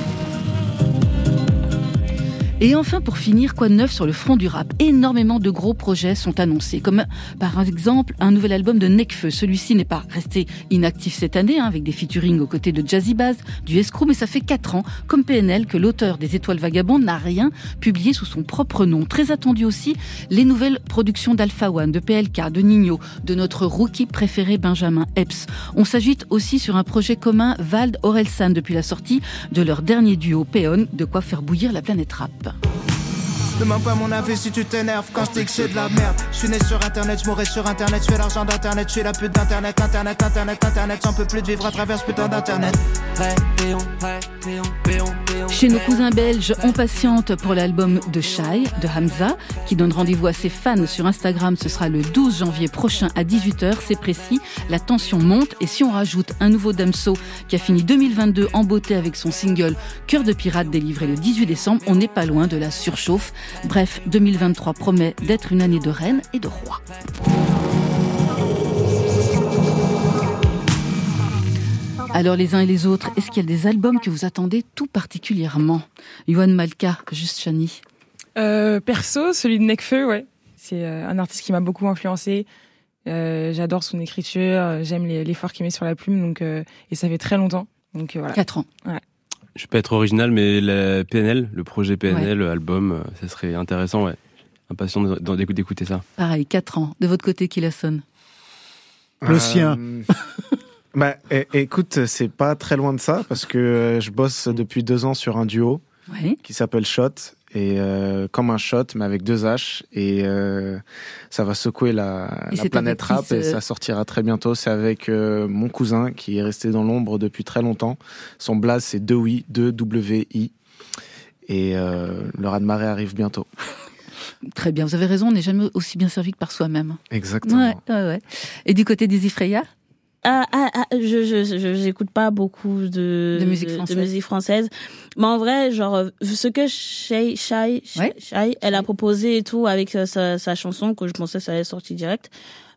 Et enfin, pour finir, quoi de neuf sur le front du rap? Énormément de gros projets sont annoncés, comme par exemple un nouvel album de Necfeu. Celui-ci n'est pas resté inactif cette année, hein, avec des featuring aux côtés de Jazzy Bass, du Escrew, mais ça fait 4 ans, comme PNL, que l'auteur des Étoiles Vagabondes n'a rien publié sous son propre nom. Très attendu aussi, les nouvelles productions d'Alpha One, de PLK, de Nino, de notre rookie préféré Benjamin Epps. On s'agite aussi sur un projet commun Vald Orelsan depuis la sortie de leur dernier duo Peon, de quoi faire bouillir la planète rap. Demande pas mon avis si tu t'énerves quand je dis c'est de la merde. Je suis né sur internet, je mourrai sur internet, je fais l'argent d'internet, je suis la pute d'internet, internet, internet, internet, j'en peux plus de vivre à travers ce putain d'internet. Chez nos cousins belges, on patiente pour l'album de Shai, de Hamza, qui donne rendez-vous à ses fans sur Instagram. Ce sera le 12 janvier prochain à 18h, c'est précis. La tension monte et si on rajoute un nouveau Damso qui a fini 2022 en beauté avec son single Cœur de pirate délivré le 18 décembre, on n'est pas loin de la surchauffe. Bref, 2023 promet d'être une année de reine et de roi. Alors les uns et les autres, est-ce qu'il y a des albums que vous attendez tout particulièrement? Yohan Malka, juste Chani. Euh, perso, celui de Necfeu, ouais. C'est euh, un artiste qui m'a beaucoup influencé. Euh, J'adore son écriture, j'aime l'effort qu'il met sur la plume, donc euh, et ça fait très longtemps. Donc euh, voilà. 4 ans. Ouais. Je peux être original, mais la PNL, le projet PNL, l'album, euh, ça serait intéressant, ouais. Impatient de- de- d'écouter d'écouter ça. Pareil, 4 ans. De votre côté, qui la sonne? Le sien. Bah, écoute, c'est pas très loin de ça parce que euh, je bosse depuis deux ans sur un duo qui s'appelle Shot et euh, comme un shot mais avec deux H et euh, ça va secouer la, planète rap et ça sortira très bientôt. C'est avec euh, mon cousin qui est resté dans l'ombre depuis très longtemps. Son blaze c'est 2 oui 2 W I et le raz de marée arrive bientôt. Très bien, vous avez raison, on n'est jamais aussi bien servi que par soi-même. Exactement. Ouais, ouais, ouais. Et du côté des Ifreya Ah, ah, ah, je je je- j'écoute pas beaucoup de De musique française. musique française. mais en vrai genre ce que Shai Shai Shai, elle a proposé et tout avec euh, sa, sa chanson que je pensais que ça allait sortir direct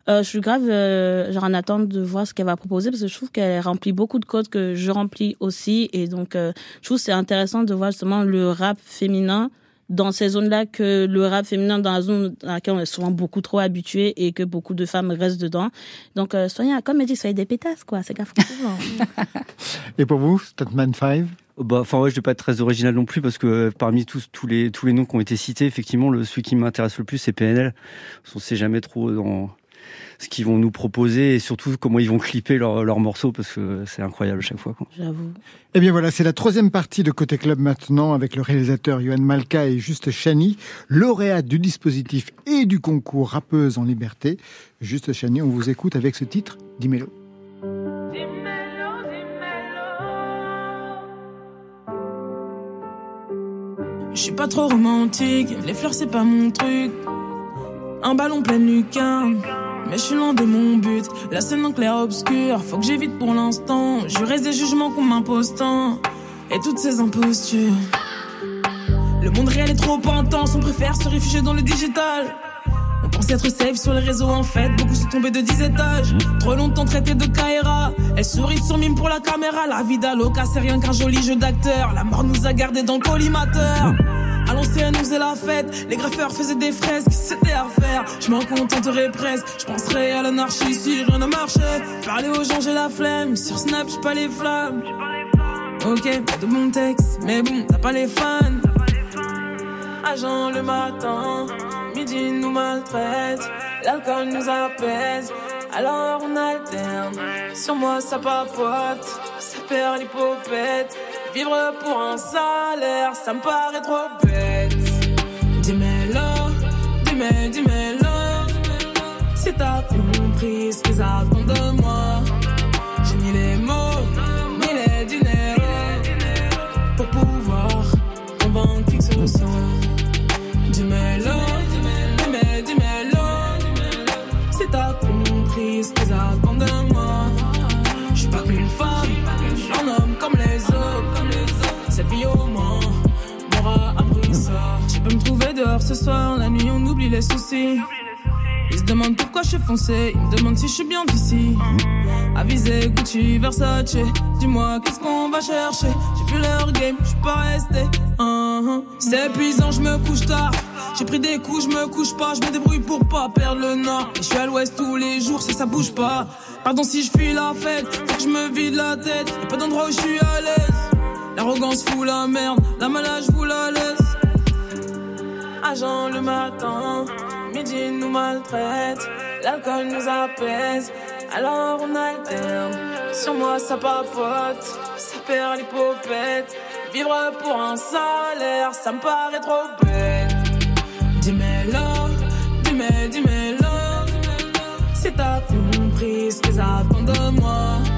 euh, je suis grave euh, genre en attente de voir ce qu'elle va proposer parce que je trouve qu'elle remplit beaucoup de codes que je remplis aussi et donc euh, je trouve que c'est intéressant de voir justement le rap féminin dans ces zones-là que le rap féminin dans la zone dans laquelle on est souvent beaucoup trop habitué et que beaucoup de femmes restent dedans. Donc, euh, soyez, comme elle dit, soyez des pétasses, quoi. C'est grave. Et pour vous, Statman 5 Bah, enfin ouais, je vais pas être très original non plus parce que euh, parmi tous tous les tous les noms qui ont été cités, effectivement, le celui qui m'intéresse le plus c'est PNL. Parce qu'on sait jamais trop dans ce qu'ils vont nous proposer et surtout comment ils vont clipper leurs leurs morceaux parce que c'est incroyable à chaque fois. Quoi. J'avoue. Eh bien voilà, c'est la troisième partie de Côté Club maintenant avec le réalisateur Yohan Malka et Juste Chani, lauréate du dispositif et du concours Rappeuse en liberté. Juste Chani, on vous écoute avec ce titre, Dimelo. Je suis pas trop romantique, les fleurs c'est pas mon truc. Un ballon plein lucarne, mais je suis loin de mon but. La scène en clair obscur, faut que j'évite pour l'instant. Je des jugements qu'on m'impose tant, et toutes ces impostures. Le monde réel est trop intense, on préfère se réfugier dans le digital. On pense être safe sur les réseaux, en fait, beaucoup sont tombés de 10 étages. Trop longtemps traité de Kaira, elle sourit sur mime pour la caméra. La vie d'Aloca, c'est rien qu'un joli jeu d'acteur. La mort nous a gardés dans le collimateur. À l'ancienne, on faisait la fête, les graffeurs faisaient des fresques, c'était à. Je m'en contenterai presque, je penserai à l'anarchie si rien ne marchait. Parler aux gens, j'ai la flemme, sur Snap, j'ai pas les flammes. Ok, pas de bon texte, mais bon, t'as pas les fans. Agent le matin, midi nous maltraite, l'alcool nous apaise, alors on alterne. Sur moi ça papote, ça perd l'hypopète. Vivre pour un salaire, ça me paraît trop bête. Dis-moi-le, dis-moi, dis-moi-le. Si t'as compris ce qu'ils attendent de moi, ce soir, la nuit on oublie les soucis. Ils se demandent pourquoi je suis foncé, ils me demandent si je suis bien d'ici. Avisé, Gucci, Versace, dis-moi qu'est-ce qu'on va chercher? J'ai vu leur game, je suis pas resté. Hein. C'est épuisant, je me couche tard. J'ai pris des coups, je me couche pas, je me débrouille pour pas perdre le nord. Je suis à l'ouest tous les jours, ça ça bouge pas. Pardon si je fuis la fête, faut que je me vide la tête. Y'a pas d'endroit où je suis à l'aise. L'arrogance fout la merde, la malade je vous la laisse. Agent le matin, midi nous maltraite, l'alcool nous apaise, alors on alterne. Sur moi ça papote, ça perd l'hypopète. Vivre pour un salaire, ça me paraît trop bête. Dis-moi, dis-moi, dis-moi, si t'as compris ce qu'ils attendent de moi.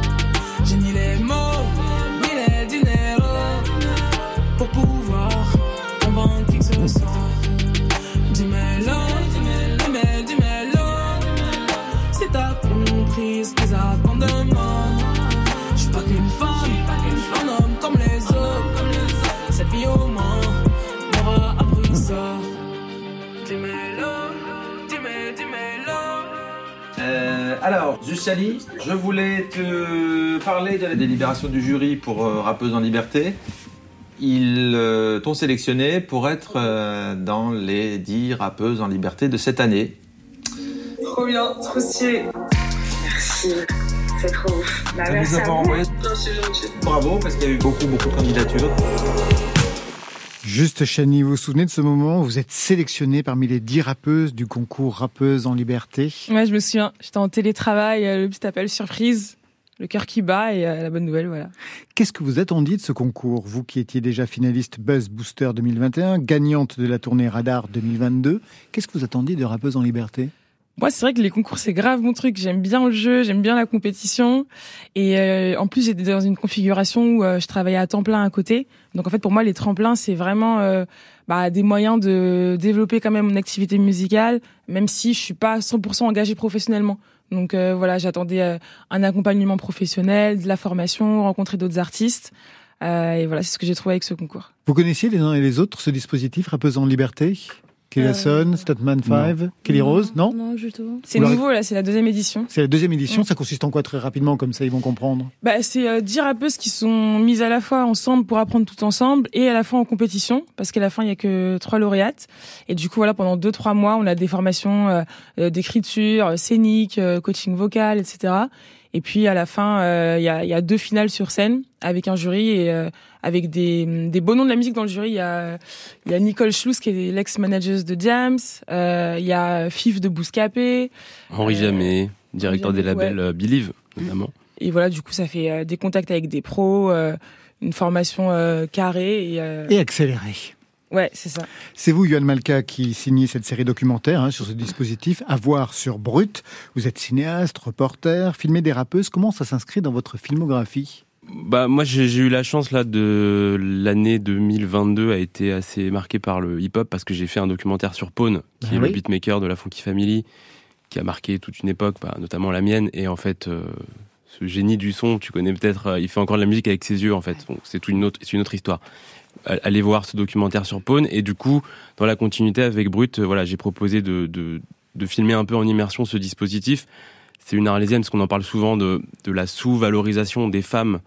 Alors, Zussali, je voulais te parler de la délibération du jury pour euh, Rappeuse en liberté. Ils euh, t'ont sélectionné pour être euh, dans les 10 rappeuses en liberté de cette année. Trop bien, trop stylé. Merci, c'est trop ouf. Bah, merci nous a à pas vous. Bravo, parce qu'il y a eu beaucoup, beaucoup de candidatures. Juste, Chani, vous vous souvenez de ce moment où vous êtes sélectionnée parmi les 10 rappeuses du concours Rappeuses en liberté? Ouais, je me souviens. J'étais en télétravail, euh, le petit appel surprise, le cœur qui bat et euh, la bonne nouvelle, voilà. Qu'est-ce que vous attendiez de ce concours Vous qui étiez déjà finaliste Buzz Booster 2021, gagnante de la tournée Radar 2022, qu'est-ce que vous attendiez de Rappeuses en liberté? Moi, c'est vrai que les concours, c'est grave mon truc. J'aime bien le jeu, j'aime bien la compétition. Et euh, en plus, j'étais dans une configuration où euh, je travaillais à temps plein à côté. Donc en fait, pour moi, les tremplins, c'est vraiment euh, bah, des moyens de développer quand même mon activité musicale, même si je suis pas 100% engagée professionnellement. Donc euh, voilà, j'attendais euh, un accompagnement professionnel, de la formation, rencontrer d'autres artistes. Euh, et voilà, c'est ce que j'ai trouvé avec ce concours. Vous connaissiez les uns et les autres ce dispositif Rappeuses en liberté? Kellyson, Statman 5, Kelly Rose, non Non, du tout. C'est nouveau là, c'est la deuxième édition. C'est la deuxième édition, ça consiste en quoi très rapidement, comme ça ils vont comprendre Bah, c'est euh, 10 rappeuses qui sont mises à la fois ensemble pour apprendre tout ensemble et à la fois en compétition parce qu'à la fin il y a que trois lauréates et du coup voilà pendant deux trois mois on a des formations euh, euh, d'écriture euh, scénique, euh, coaching vocal, etc. Et puis à la fin euh, il y, a, il y a deux finales sur scène avec un jury et euh, avec des, des beaux noms de la musique dans le jury. Il y a, il y a Nicole Schluss qui est l'ex-manageuse de Diams, euh, il y a Fif de Bouscapé. Henri Jamet, directeur des Jamet, labels euh, Believe, notamment. Et voilà, du coup, ça fait euh, des contacts avec des pros, euh, une formation euh, carrée et, euh, Et accéléré. Ouais, c'est ça. C'est vous, Yohan Malka, qui signez cette série documentaire hein, sur ce dispositif, à voir sur Brut. Vous êtes cinéaste, reporter, filmez des rappeuses. Comment ça s'inscrit dans votre filmographie? Bah moi j'ai eu la chance là de l'année 2022 a été assez marquée par le hip-hop parce que j'ai fait un documentaire sur Pone qui Ah est oui. le beatmaker de la Funky Family qui a marqué toute une époque, bah, notamment la mienne et en fait euh, ce génie du son, tu connais peut-être, euh, il fait encore de la musique avec ses yeux en fait. Donc c'est toute une autre c'est une autre histoire. Allez voir ce documentaire sur Pone et du coup dans la continuité avec Brut, euh, voilà j'ai proposé de, de filmer un peu en immersion ce dispositif. C'est une arlésienne parce qu'on en parle souvent de, de la sous-valorisation des femmes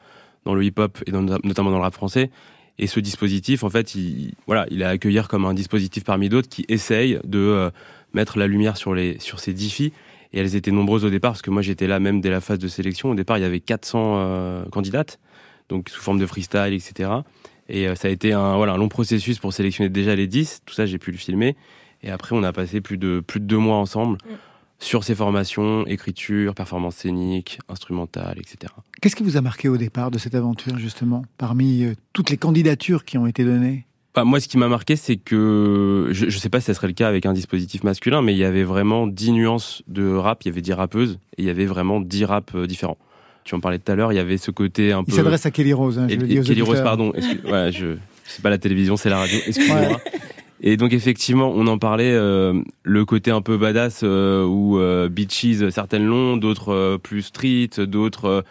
dans le hip-hop et notamment dans le rap français. Et ce dispositif, en fait, il, voilà, il est à accueillir comme un dispositif parmi d'autres qui essaye de euh, mettre la lumière sur, les, sur ces dix. Et elles étaient nombreuses au départ, parce que moi j'étais là même dès la phase de sélection. Au départ, il y avait 400 euh, candidates, donc sous forme de freestyle, etc. Et euh, ça a été un, voilà, un long processus pour sélectionner déjà les 10. Tout ça, j'ai pu le filmer. Et après, on a passé plus de, plus de deux mois ensemble sur ces formations, écriture, performance scénique, instrumentale, etc. Qu'est-ce qui vous a marqué au départ de cette aventure, justement, parmi euh, toutes les candidatures qui ont été données? Bah, moi, ce qui m'a marqué, c'est que je ne sais pas si ça serait le cas avec un dispositif masculin, mais il y avait vraiment 10 nuances de rap. Il y avait 10 rappeuses et il y avait vraiment 10 raps euh, différents. Tu en parlais tout à l'heure, il y avait ce côté un peu. Il s'adresse à Kelly Rose, hein, je Et- et Kelly Rose, pardon. Je c'est pas la télévision, c'est la radio. Excusez-moi. Et donc effectivement, on en parlait, euh, le côté un peu badass euh, où euh, Beaches, certaines longs, d'autres euh, plus street, d'autres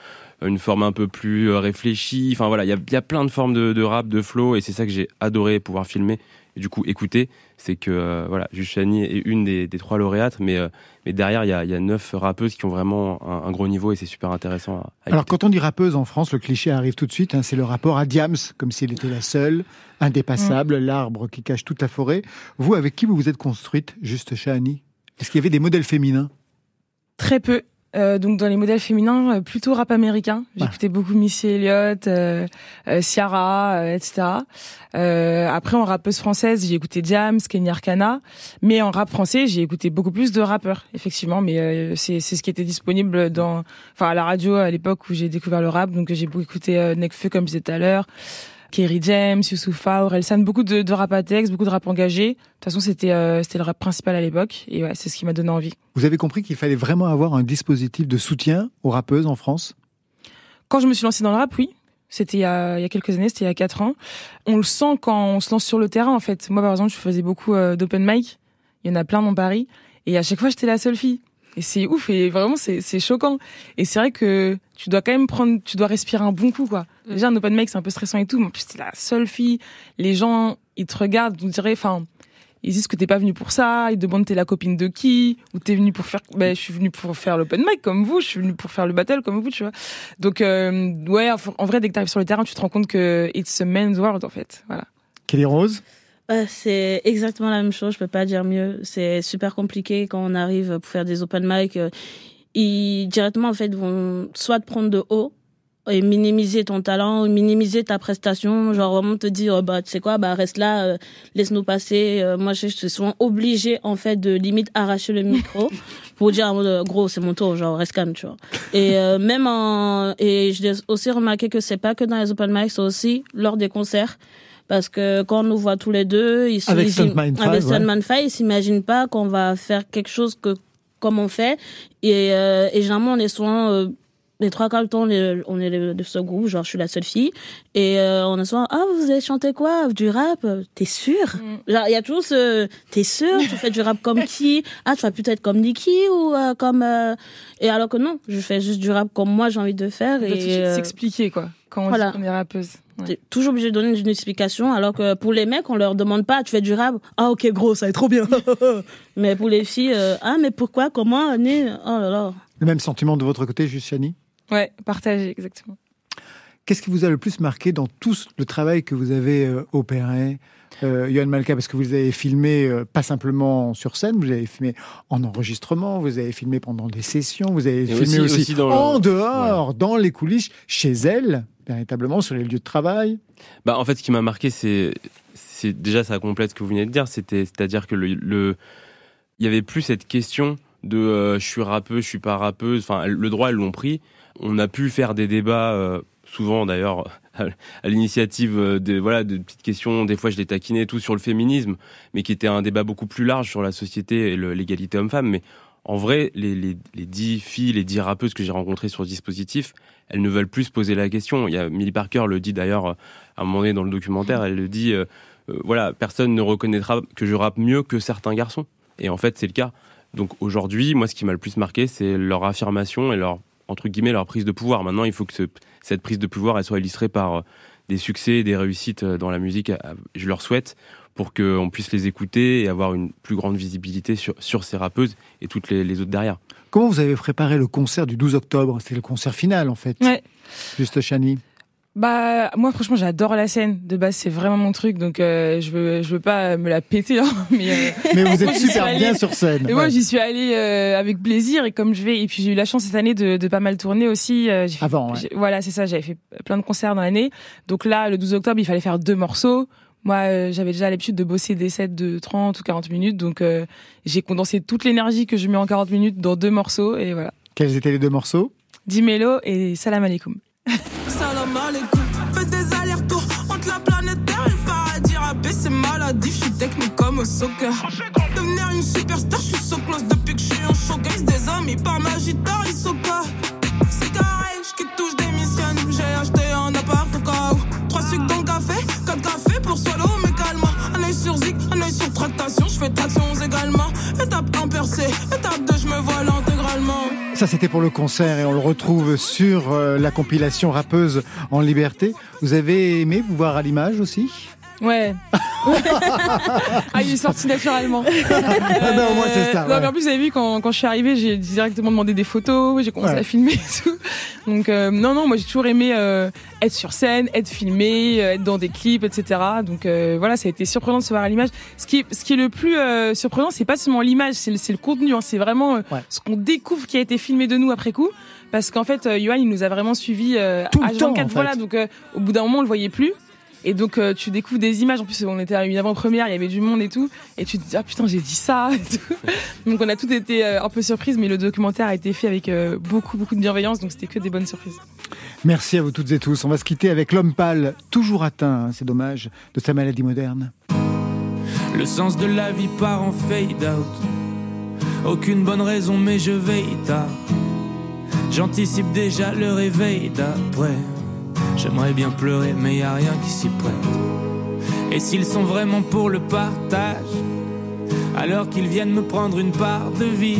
une forme un peu plus réfléchie. Enfin voilà, il y a, il y a plein de formes de, de rap, de flow, et c'est ça que j'ai adoré pouvoir filmer et du coup écouter. C'est que euh, voilà, Juste Chani est une des, des trois lauréates, mais euh, mais derrière il y a, il y a neuf rappeuses qui ont vraiment un, un gros niveau et c'est super intéressant. À, à Alors quand on dit rappeuse en France, le cliché arrive tout de suite, hein, c'est le rapport à Diams, comme si elle était la seule, indépassable, l'arbre qui cache toute la forêt. Vous, avec qui vous vous êtes construite, Juste Chani? Est-ce qu'il y avait des modèles féminins? Très peu. Euh, donc dans les modèles féminins, euh, plutôt rap américain. J'écoutais beaucoup Missy Elliott, euh, euh, Ciara, euh, etc. Euh, après en rappeuse française, j'ai écouté Jams, Kenny Arcana. Mais en rap français, j'ai écouté beaucoup plus de rappeurs, effectivement. Mais euh, c'est c'est ce qui était disponible dans, enfin à la radio à l'époque où j'ai découvert le rap. Donc j'ai beaucoup écouté Nekfeu comme je disais tout à l'heure. Kerry James, Youssoufa, Orelsan, beaucoup de, de rap à texte, beaucoup de rap engagé. De toute façon, c'était euh, c'était le rap principal à l'époque, et ouais, c'est ce qui m'a donné envie. Vous avez compris qu'il fallait vraiment avoir un dispositif de soutien aux rappeuses en France? Quand je me suis lancée dans le rap, oui. C'était il y a, il y a quelques années, c'était il y a quatre ans. On le sent quand on se lance sur le terrain, en fait. Moi, par exemple, je faisais beaucoup euh, d'open mic. Il y en a plein dans Paris. Et à chaque fois, j'étais la seule fille. Et c'est ouf, et vraiment, c'est c'est choquant. Et c'est vrai que tu dois quand même prendre, tu dois respirer un bon coup, quoi. Déjà, un open mic, c'est un peu stressant et tout, mais en plus, t'es la seule fille. Les gens, ils te regardent, on dirait, enfin, ils disent que t'es pas venu pour ça, ils demandent t'es la copine de qui, ou t'es venu pour faire, ben, je suis venu pour faire l'open mic comme vous, je suis venu pour faire le battle comme vous, tu vois. Donc, euh, ouais, en vrai, dès que t'arrives sur le terrain, tu te rends compte que it's a man's world, en fait. Voilà. Kelly Rose? C'est exactement la même chose, je peux pas dire mieux. C'est super compliqué quand on arrive pour faire des open mic. euh, Ils directement en fait vont soit te prendre de haut et minimiser ton talent, minimiser ta prestation, genre vraiment te dire oh, bah tu sais quoi, bah reste là, euh, laisse-nous passer. Euh, moi je je suis souvent obligée en fait de limite arracher le micro pour dire euh, gros c'est mon tour, genre reste calme, tu vois. Et euh, même en et je l'ai aussi remarqué que c'est pas que dans les open mic, c'est aussi lors des concerts parce que quand on nous voit tous les deux, ils Avec ils- Stuntman Five, avec ouais. Stuntman Five, ils s'imaginent pas qu'on va faire quelque chose que comme on fait. Et, euh, et généralement on est souvent euh, les trois quarts du temps on est, on est le- de ce groupe genre je suis la seule fille. Et euh, on est souvent ah vous avez chanté quoi? Du rap? T'es sûr genre il y a toujours ce t'es sûr tu fais du rap comme qui? Ah tu vas peut-être comme Nicki ou euh, comme euh, et alors que non je fais juste du rap comme moi j'ai envie de faire et de suite euh, s'expliquer, quoi. Quand on voilà. dit qu'on est rappeuse. Ouais. T'es toujours obligé de donner une explication, alors que pour les mecs, on leur demande pas, tu fais du rap? Ah, ok, gros, ça va être trop bien. mais pour les filles, euh, ah, mais pourquoi, comment, né? Oh là là. Le même sentiment de votre côté, juste Chani Ouais, partagé, exactement. Qu'est-ce qui vous a le plus marqué dans tout le travail que vous avez euh, opéré euh, Yoann Malka, parce que vous avez filmé euh, pas simplement sur scène, vous avez filmé en enregistrement, vous avez filmé pendant des sessions, vous avez filmé aussi- aussi, aussi dans le- en dehors, dans les coulisses, chez elle, véritablement sur les lieux de travail. Bah, en fait, ce qui m'a marqué, c'est, déjà ça complète ce que vous venez de dire. C'est-à-dire que le, le, il y avait plus cette question de euh, je suis rappeuse, je suis pas rappeuse. Enfin, le droit, elles l'ont pris. On a pu faire des débats, euh, souvent d'ailleurs, à, l'initiative euh, de voilà de petites questions. Des fois, je les taquinais tout sur le féminisme, mais qui était un débat beaucoup plus large sur la société et l'égalité homme-femme. Mais en vrai, les, les, dix filles, les dix rappeuses que j'ai rencontrées sur ce dispositif, elles ne veulent plus se poser la question. Il y a Millie Parker le dit d'ailleurs à un moment donné dans le documentaire, elle le dit, euh, euh, voilà, personne ne reconnaîtra que je rappe mieux que certains garçons. Et en fait, c'est le cas. Donc aujourd'hui, moi, ce qui m'a le plus marqué, c'est leur affirmation et leur entre guillemets leur prise de pouvoir. Maintenant, il faut que ce- cette prise de pouvoir elle soit illustrée par euh, des succès, des réussites euh, dans la musique. Je leur souhaite pour qu'on puisse les écouter et avoir une plus grande visibilité sur, sur ces rappeuses et toutes les, les autres derrière. Comment vous avez préparé le concert du 12 octobre? C'est le concert final, en fait. Ouais. Juste Chani. Bah moi franchement j'adore la scène. De base c'est vraiment mon truc donc euh, je veux je veux pas me la péter hein, mais euh, Mais vous êtes super allée- bien sur scène. Et moi j'y suis allée euh, avec plaisir et comme je vais. Et puis j'ai eu la chance cette année de, de pas mal tourner aussi euh, fait- Avant, ouais. voilà c'est ça j'avais fait plein de concerts dans l'année. Donc là le 12 octobre il fallait faire deux morceaux. Moi euh, j'avais déjà l'habitude de bosser des sets de 30 ou 40 minutes donc euh, j'ai condensé toute l'énergie que je mets en 40 minutes dans deux morceaux et voilà. Quels étaient les deux morceaux? Dimelo et Salam alaikum Salam alaikum. Fais des allers-retours entre la planète Terre et le paradis. Rappé, c'est maladif, je suis technique comme au soccer. Devenir une superstar, je suis so close depuis que je suis en showcase. Des amis par ma guitare, ils sont pas. C'est carré, je quitte tout, je démissionne. J'ai acheté un appart au cas où. Trois sucres dans le café, quatre cafés pour swallow, mais calme. Un œil sur zig, un œil sur tractation, je fais tractions également. Étape 1 percée, étape Ça, c'était pour le concert et on le retrouve sur euh, la compilation Rappeuse en liberté. Vous avez aimé vous voir à l'image aussi? Ouais. ah, il est sorti naturellement. Ah ben, au moins, c'est ça, Non, ouais. mais en plus, vous avez vu, quand, quand je suis arrivée, j'ai directement demandé des photos, j'ai commencé Ouais. à filmer et tout. Donc, euh, non, non, moi, j'ai toujours aimé euh, être sur scène, être filmé, euh, être dans des clips, etc. Donc, euh, voilà, ça a été surprenant de se voir à l'image. Ce qui, est- ce qui est le plus euh, surprenant, c'est pas seulement l'image, c'est le, c'est le contenu. hein. c'est vraiment euh, ce qu'on découvre qui a été filmé de nous après coup. Parce qu'en fait, euh, Johan, il nous a vraiment suivis euh, Tout H24, temps, en fait. voilà. Donc, euh, au bout d'un moment, on le voyait plus. Et donc euh, tu découvres des images. En plus, on était à une avant-première, il y avait du monde et tout. Et tu te dis ah putain j'ai dit ça. Et tout. donc on a tout été euh, un peu surprises, mais le documentaire a été fait avec euh, beaucoup beaucoup de bienveillance, donc c'était que des bonnes surprises. Merci à vous toutes et tous. On va se quitter avec l'homme pâle, toujours atteint, hein, c'est dommage, de sa maladie moderne. Le sens de la vie part en fade out. Aucune bonne raison, mais je veille tard. J'anticipe déjà le réveil d'après. J'aimerais bien pleurer, mais y a rien qui s'y prête. Et s'ils sont vraiment pour le partage, alors qu'ils viennent me prendre une part de vide.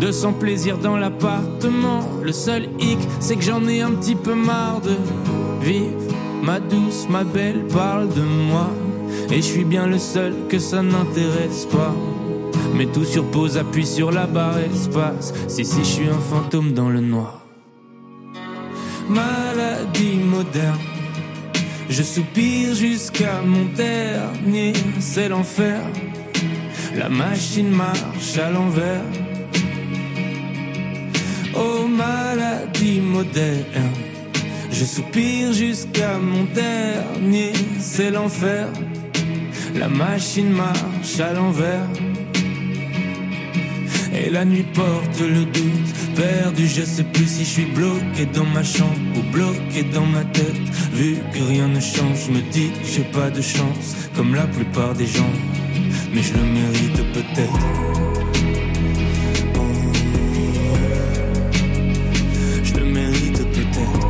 De son plaisir dans l'appartement. Le seul hic, c'est que j'en ai un petit peu marre de vivre. Ma douce, ma belle parle de moi. Et je suis bien le seul que ça n'intéresse pas. Mais tout sur pause, appuie sur la barre espace. Si, si, je suis un fantôme dans le noir. Maladie moderne. Je soupire jusqu'à mon dernier, c'est l'enfer. La machine marche à l'envers. Oh maladie moderne. Je soupire jusqu'à mon dernier, c'est l'enfer. La machine marche à l'envers. Et la nuit porte le doute, perdu, je sais plus si je suis bloqué dans ma chambre ou bloqué dans ma tête. Vu que rien ne change, je me dis que j'ai pas de chance, comme la plupart des gens. Mais je le mérite peut-être. Oh. Je le mérite peut-être.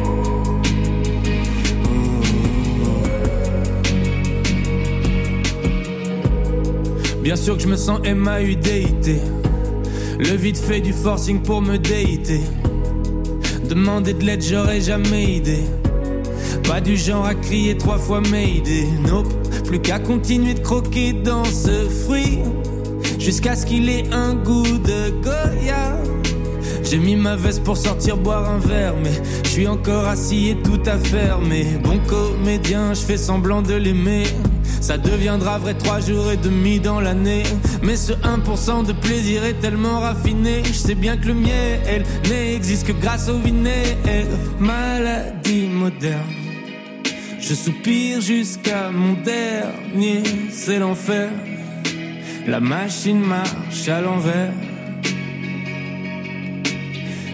Bien sûr que je me sens MAUDIT. Le vide fait du forcing pour me déiter. Demander de l'aide, j'aurais jamais idée. Pas du genre à crier trois fois Mayday. Nope, plus qu'à continuer de croquer dans ce fruit. Jusqu'à ce qu'il ait un goût de Goya. J'ai mis ma veste pour sortir boire un verre, mais je suis encore assis et tout à fermer. Bon comédien, je fais semblant de l'aimer. Ça deviendra vrai trois jours et demi dans l'année. Mais ce 1% de plaisir est tellement raffiné. Je sais bien que le miel n'existe que grâce au vinaigre. Maladie moderne. Je soupire jusqu'à mon dernier, c'est l'enfer. La machine marche à l'envers.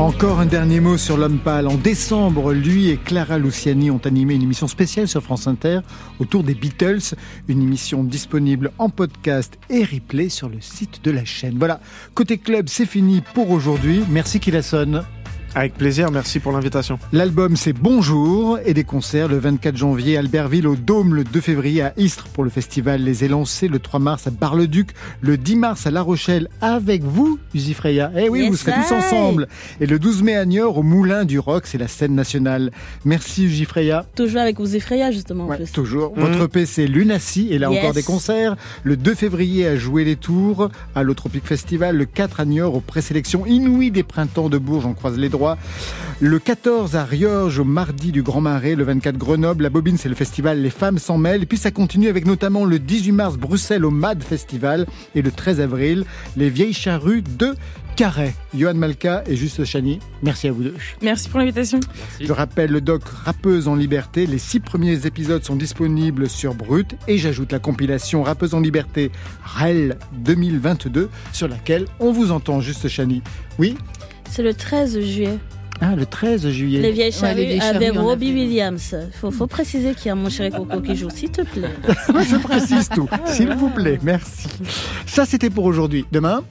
Encore un dernier mot sur l'homme pâle. En décembre, lui et Clara Luciani ont animé une émission spéciale sur France Inter autour des Beatles. Une émission disponible en podcast et replay sur le site de la chaîne. Voilà, côté club, c'est fini pour aujourd'hui. Merci Kilasson. Avec plaisir, merci pour l'invitation. L'album c'est Bonjour et des concerts le 24 janvier à Albertville au Dôme, le 2 février à Istres pour le festival Les Élancés, le 3 mars à Bar-le-Duc, le 10 mars à La Rochelle avec vous, Uzi Freya. Eh oui, Yes, vous serez tous ensemble. Et le 12 mai à Niort au Moulin du Rock, c'est la scène nationale. Merci Uzi Freya. Toujours avec vous Effraya, justement. en plus. Toujours. Mhm. Votre EP, c'est Lunacy. Et là Yes. encore des concerts. Le 2 février à Jouer les Tours, à l'Otropic Festival. Le 4 à Niort, aux présélections inouïes des printemps de Bourges, on croise les droits. Le 14 à Riorges, au mardi du Grand Marais. Le 24 Grenoble. La Bobine, c'est le festival Les Femmes s'en mêlent. Et puis ça continue avec notamment le 18 mars Bruxelles au MAD Festival. Et le 13 avril, les Vieilles Charrues de Carré. Johan Malka et Juste Chani, merci à vous deux. Merci pour l'invitation. Je rappelle le doc Rappeuse en liberté. Les six premiers épisodes sont disponibles sur Brut et j'ajoute la compilation Rappeuse en liberté REL 2022 sur laquelle on vous entend Juste Chani. Oui? C'est le 13 juillet. Ah, le 13 juillet. Les vieilles Ouais, charrues les vieilles avec Robbie. Williams. Faut, faut préciser qu'il y a mon chéri Coco qui joue, s'il te plaît. Je précise tout, s'il vous plaît, merci. Ça, c'était pour aujourd'hui. Demain?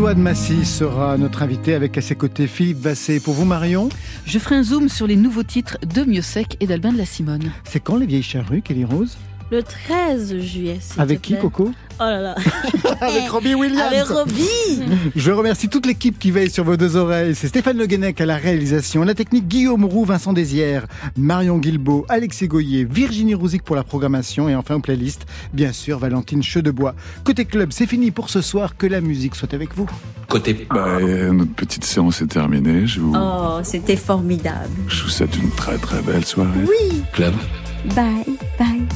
Souad Massi sera notre invité avec à ses côtés Philippe Vassé. Pour vous, Marion Je ferai un zoom sur les nouveaux titres de Miossec et d'Albin de la Simone. C'est quand les vieilles charrues, Kelly Rose? Le 13 juillet, Avec qui, plaît. Coco Oh là là. Avec Robbie Williams. Avec Robbie. Je remercie toute l'équipe qui veille sur vos deux oreilles. C'est Stéphane Le Guenec à la réalisation, la technique Guillaume Roux, Vincent Désières, Marion Guilbeault, Alexis Goyer, Virginie Rouzic pour la programmation et enfin aux playlists, bien sûr Valentine Chedebois. Côté club, c'est fini pour ce soir. Que la musique soit avec vous. Côté Bah, euh, notre petite séance est terminée. Je vous, Oh, c'était formidable. je vous souhaite une très très belle soirée. Oui. club, Bye, bye.